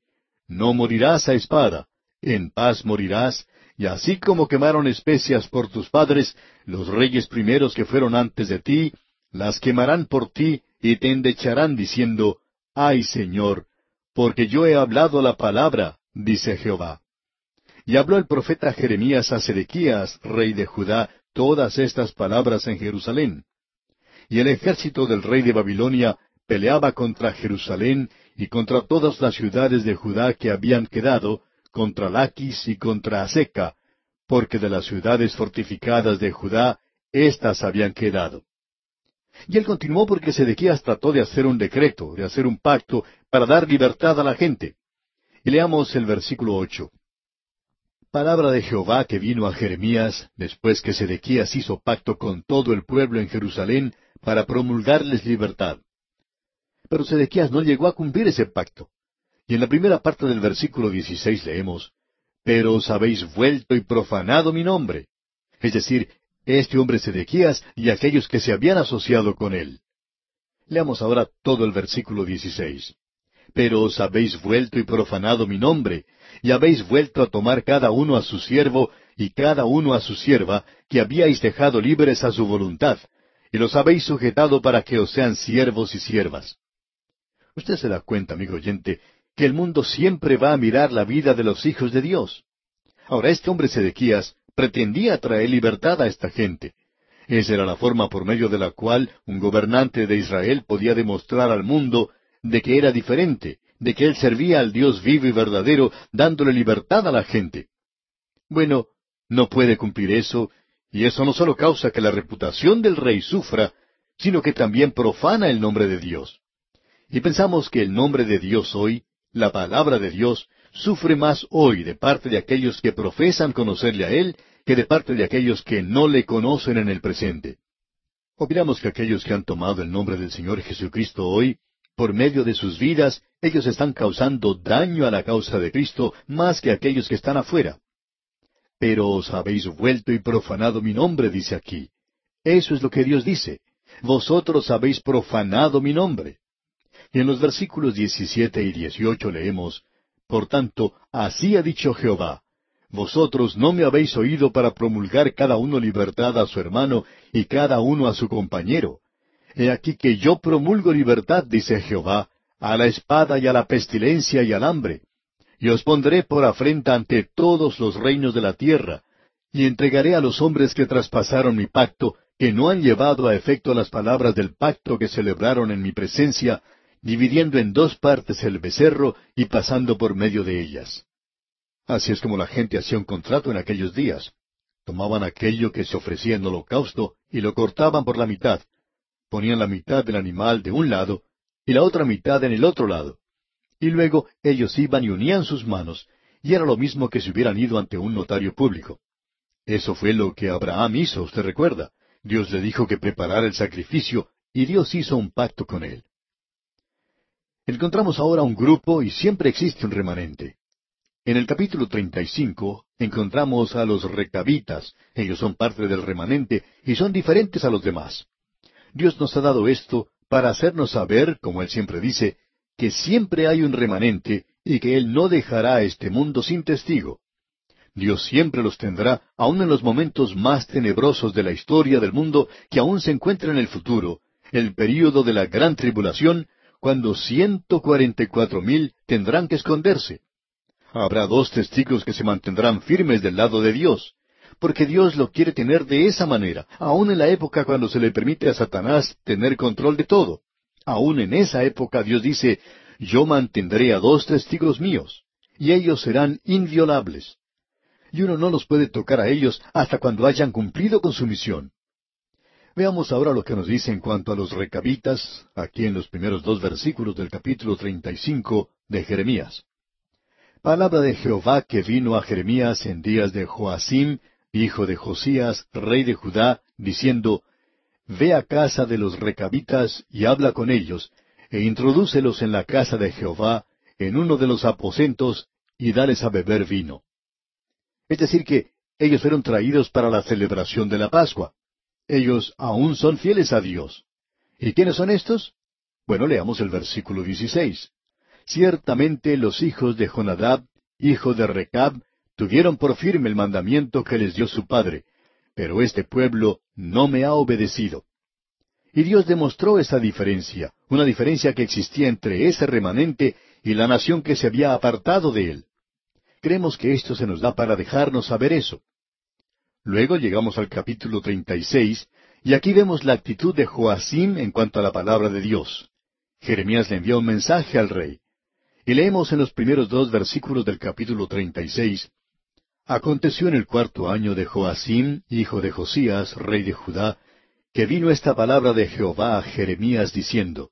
No morirás a espada, en paz morirás, y así como quemaron especias por tus padres, los reyes primeros que fueron antes de ti, las quemarán por ti y te endecharán diciendo, Ay Señor, porque yo he hablado la palabra, dice Jehová. Y habló el profeta Jeremías a Sedequías, rey de Judá, todas estas palabras en Jerusalén. Y el ejército del rey de Babilonia peleaba contra Jerusalén y contra todas las ciudades de Judá que habían quedado, contra Laquis y contra Aseca, porque de las ciudades fortificadas de Judá, éstas habían quedado. Y él continuó porque Sedequías trató de hacer un decreto, de hacer un pacto, para dar libertad a la gente. Y leamos el versículo ocho. Palabra de Jehová que vino a Jeremías después que Sedequías hizo pacto con todo el pueblo en Jerusalén para promulgarles libertad. Pero Sedequías no llegó a cumplir ese pacto. Y en la primera parte del versículo dieciséis leemos, Pero os habéis vuelto y profanado mi nombre. Es decir, este hombre Sedequías y aquellos que se habían asociado con él. Leamos ahora todo el versículo dieciséis. Pero os habéis vuelto y profanado mi nombre, y habéis vuelto a tomar cada uno a su siervo y cada uno a su sierva, que habíais dejado libres a su voluntad, y los habéis sujetado para que os sean siervos y siervas. Usted se da cuenta, amigo oyente, que el mundo siempre va a mirar la vida de los hijos de Dios. Ahora, este hombre Sedequías pretendía traer libertad a esta gente. Esa era la forma por medio de la cual un gobernante de Israel podía demostrar al mundo de que era diferente, de que él servía al Dios vivo y verdadero, dándole libertad a la gente. Bueno, no puede cumplir eso, y eso no solo causa que la reputación del rey sufra, sino que también profana el nombre de Dios. Y pensamos que el nombre de Dios hoy, la palabra de Dios, sufre más hoy de parte de aquellos que profesan conocerle a Él que de parte de aquellos que no le conocen en el presente. Opinamos que aquellos que han tomado el nombre del Señor Jesucristo hoy, por medio de sus vidas, ellos están causando daño a la causa de Cristo más que aquellos que están afuera. Pero os habéis vuelto y profanado mi nombre, dice aquí. Eso es lo que Dios dice. Vosotros habéis profanado mi nombre. Y en los versículos 17 y 18 leemos, Por tanto, así ha dicho Jehová, Vosotros no me habéis oído para promulgar cada uno libertad a su hermano y cada uno a su compañero. He aquí que yo promulgo libertad, dice Jehová, a la espada y a la pestilencia y al hambre. Y os pondré por afrenta ante todos los reinos de la tierra, y entregaré a los hombres que traspasaron mi pacto, que no han llevado a efecto las palabras del pacto que celebraron en mi presencia, dividiendo en dos partes el becerro y pasando por medio de ellas. Así es como la gente hacía un contrato en aquellos días. Tomaban aquello que se ofrecía en holocausto y lo cortaban por la mitad. Ponían la mitad del animal de un lado y la otra mitad en el otro lado. Y luego ellos iban y unían sus manos, y era lo mismo que si hubieran ido ante un notario público. Eso fue lo que Abraham hizo, usted recuerda. Dios le dijo que preparara el sacrificio, y Dios hizo un pacto con él. Encontramos ahora un grupo y siempre existe un remanente. En el capítulo 35 encontramos a los recabitas. Ellos son parte del remanente y son diferentes a los demás. Dios nos ha dado esto para hacernos saber, como Él siempre dice, que siempre hay un remanente y que Él no dejará este mundo sin testigo. Dios siempre los tendrá, aun en los momentos más tenebrosos de la historia del mundo que aún se encuentra en el futuro, el período de la gran tribulación, cuando ciento cuarenta y cuatro mil tendrán que esconderse. Habrá dos testigos que se mantendrán firmes del lado de Dios, porque Dios lo quiere tener de esa manera, aun en la época cuando se le permite a Satanás tener control de todo. Aun en esa época Dios dice, yo mantendré a dos testigos míos, y ellos serán inviolables. Y uno no los puede tocar a ellos hasta cuando hayan cumplido con su misión. Veamos ahora lo que nos dice en cuanto a los recabitas, aquí en los primeros dos versículos del capítulo treinta y cinco de Jeremías. Palabra de Jehová que vino a Jeremías en días de Joacim, hijo de Josías, rey de Judá, diciendo, Ve a casa de los recabitas y habla con ellos, e introdúcelos en la casa de Jehová, en uno de los aposentos, y dales a beber vino. Es decir, que ellos fueron traídos para la celebración de la Pascua. Ellos aún son fieles a Dios. ¿Y quiénes son estos? Bueno, leamos el versículo 16. Ciertamente los hijos de Jonadab, hijo de Recab, tuvieron por firme el mandamiento que les dio su padre, pero este pueblo no me ha obedecido. Y Dios demostró esa diferencia, una diferencia que existía entre ese remanente y la nación que se había apartado de él. Creemos que esto se nos da para dejarnos saber eso. Luego llegamos al capítulo 36, y aquí vemos la actitud de Joacim en cuanto a la palabra de Dios. Jeremías le envió un mensaje al rey. Y leemos en los primeros dos versículos del capítulo 36, Aconteció en el cuarto año de Joacim, hijo de Josías, rey de Judá, que vino esta palabra de Jehová a Jeremías diciendo,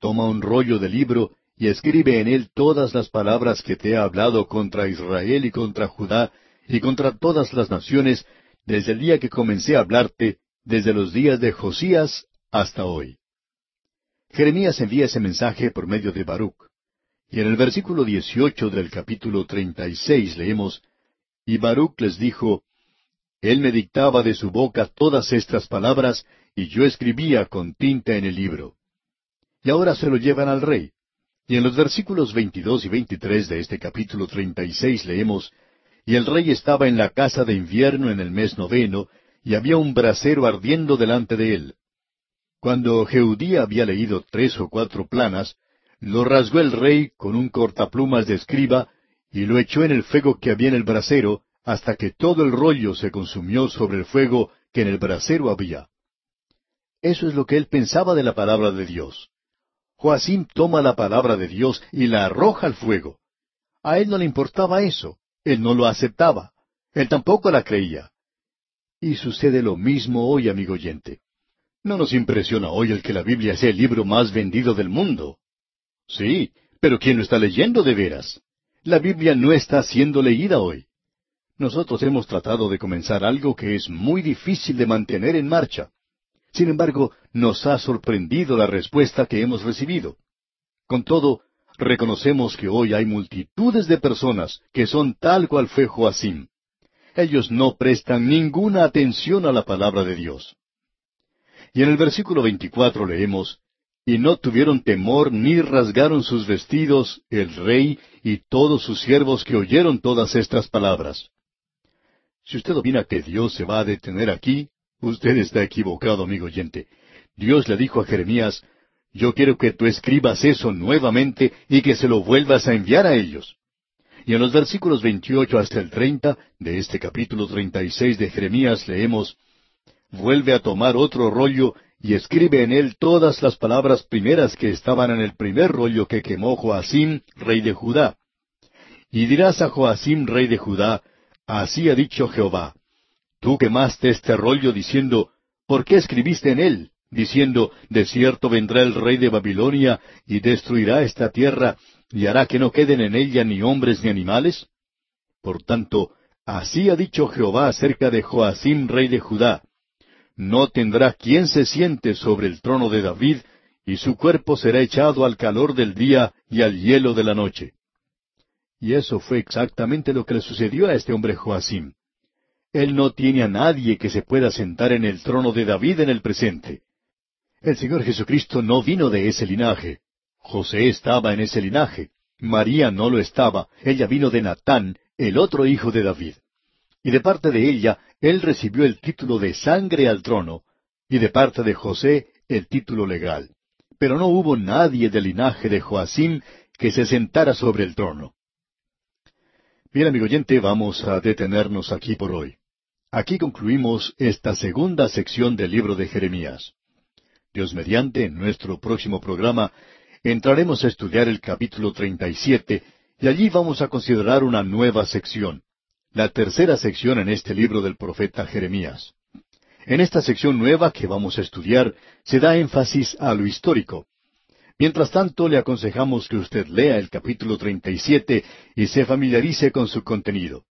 Toma un rollo de libro y escribe en él todas las palabras que te he hablado contra Israel y contra Judá y contra todas las naciones desde el día que comencé a hablarte, desde los días de Josías hasta hoy. Jeremías envía ese mensaje por medio de Baruch. Y en el versículo 18 del capítulo 36 leemos, Y Baruch les dijo, Él me dictaba de su boca todas estas palabras, y yo escribía con tinta en el libro. Y ahora se lo llevan al rey. Y en los versículos 22 y 23 de este capítulo 36 leemos, Y el rey estaba en la casa de invierno en el mes noveno, y había un brasero ardiendo delante de él. Cuando Jeudí había leído tres o cuatro planas, lo rasgó el rey con un cortaplumas de escriba, y lo echó en el fuego que había en el brasero, hasta que todo el rollo se consumió sobre el fuego que en el brasero había. Eso es lo que él pensaba de la palabra de Dios. Joacim toma la palabra de Dios y la arroja al fuego. A él no le importaba eso, él no lo aceptaba, él tampoco la creía. Y sucede lo mismo hoy, amigo oyente. No nos impresiona hoy el que la Biblia sea el libro más vendido del mundo. Sí, pero ¿quién lo está leyendo de veras? La Biblia no está siendo leída hoy. Nosotros hemos tratado de comenzar algo que es muy difícil de mantener en marcha. Sin embargo, nos ha sorprendido la respuesta que hemos recibido. Con todo, reconocemos que hoy hay multitudes de personas que son tal cual fue Joacim. Ellos no prestan ninguna atención a la palabra de Dios. Y en el versículo 24 leemos, Y no tuvieron temor ni rasgaron sus vestidos el rey y todos sus siervos que oyeron todas estas palabras. Si usted opina que Dios se va a detener aquí, Usted está equivocado, amigo oyente. Dios le dijo a Jeremías, yo quiero que tú escribas eso nuevamente y que se lo vuelvas a enviar a ellos. Y en los versículos 28 hasta el 30 de este capítulo 36 de Jeremías leemos, Vuelve a tomar otro rollo y escribe en él todas las palabras primeras que estaban en el primer rollo que quemó Joacim, rey de Judá. Y dirás a Joacim, rey de Judá, Así ha dicho Jehová, Tú quemaste este rollo diciendo, ¿por qué escribiste en él? Diciendo, de cierto vendrá el rey de Babilonia y destruirá esta tierra y hará que no queden en ella ni hombres ni animales. Por tanto, así ha dicho Jehová acerca de Joacim, rey de Judá. No tendrá quien se siente sobre el trono de David, y su cuerpo será echado al calor del día y al hielo de la noche. Y eso fue exactamente lo que le sucedió a este hombre Joacim. Él no tiene a nadie que se pueda sentar en el trono de David en el presente. El Señor Jesucristo no vino de ese linaje. José estaba en ese linaje. María no lo estaba. Ella vino de Natán, el otro hijo de David. Y de parte de ella, él recibió el título de sangre al trono, y de parte de José el título legal. Pero no hubo nadie del linaje de Joacim que se sentara sobre el trono. Bien, amigo oyente, vamos a detenernos aquí por hoy. Aquí concluimos esta segunda sección del libro de Jeremías. Dios mediante, en nuestro próximo programa, entraremos a estudiar el capítulo 37 y allí vamos a considerar una nueva sección, la tercera sección en este libro del profeta Jeremías. En esta sección nueva que vamos a estudiar se da énfasis a lo histórico. Mientras tanto, le aconsejamos que usted lea el capítulo 37 y se familiarice con su contenido.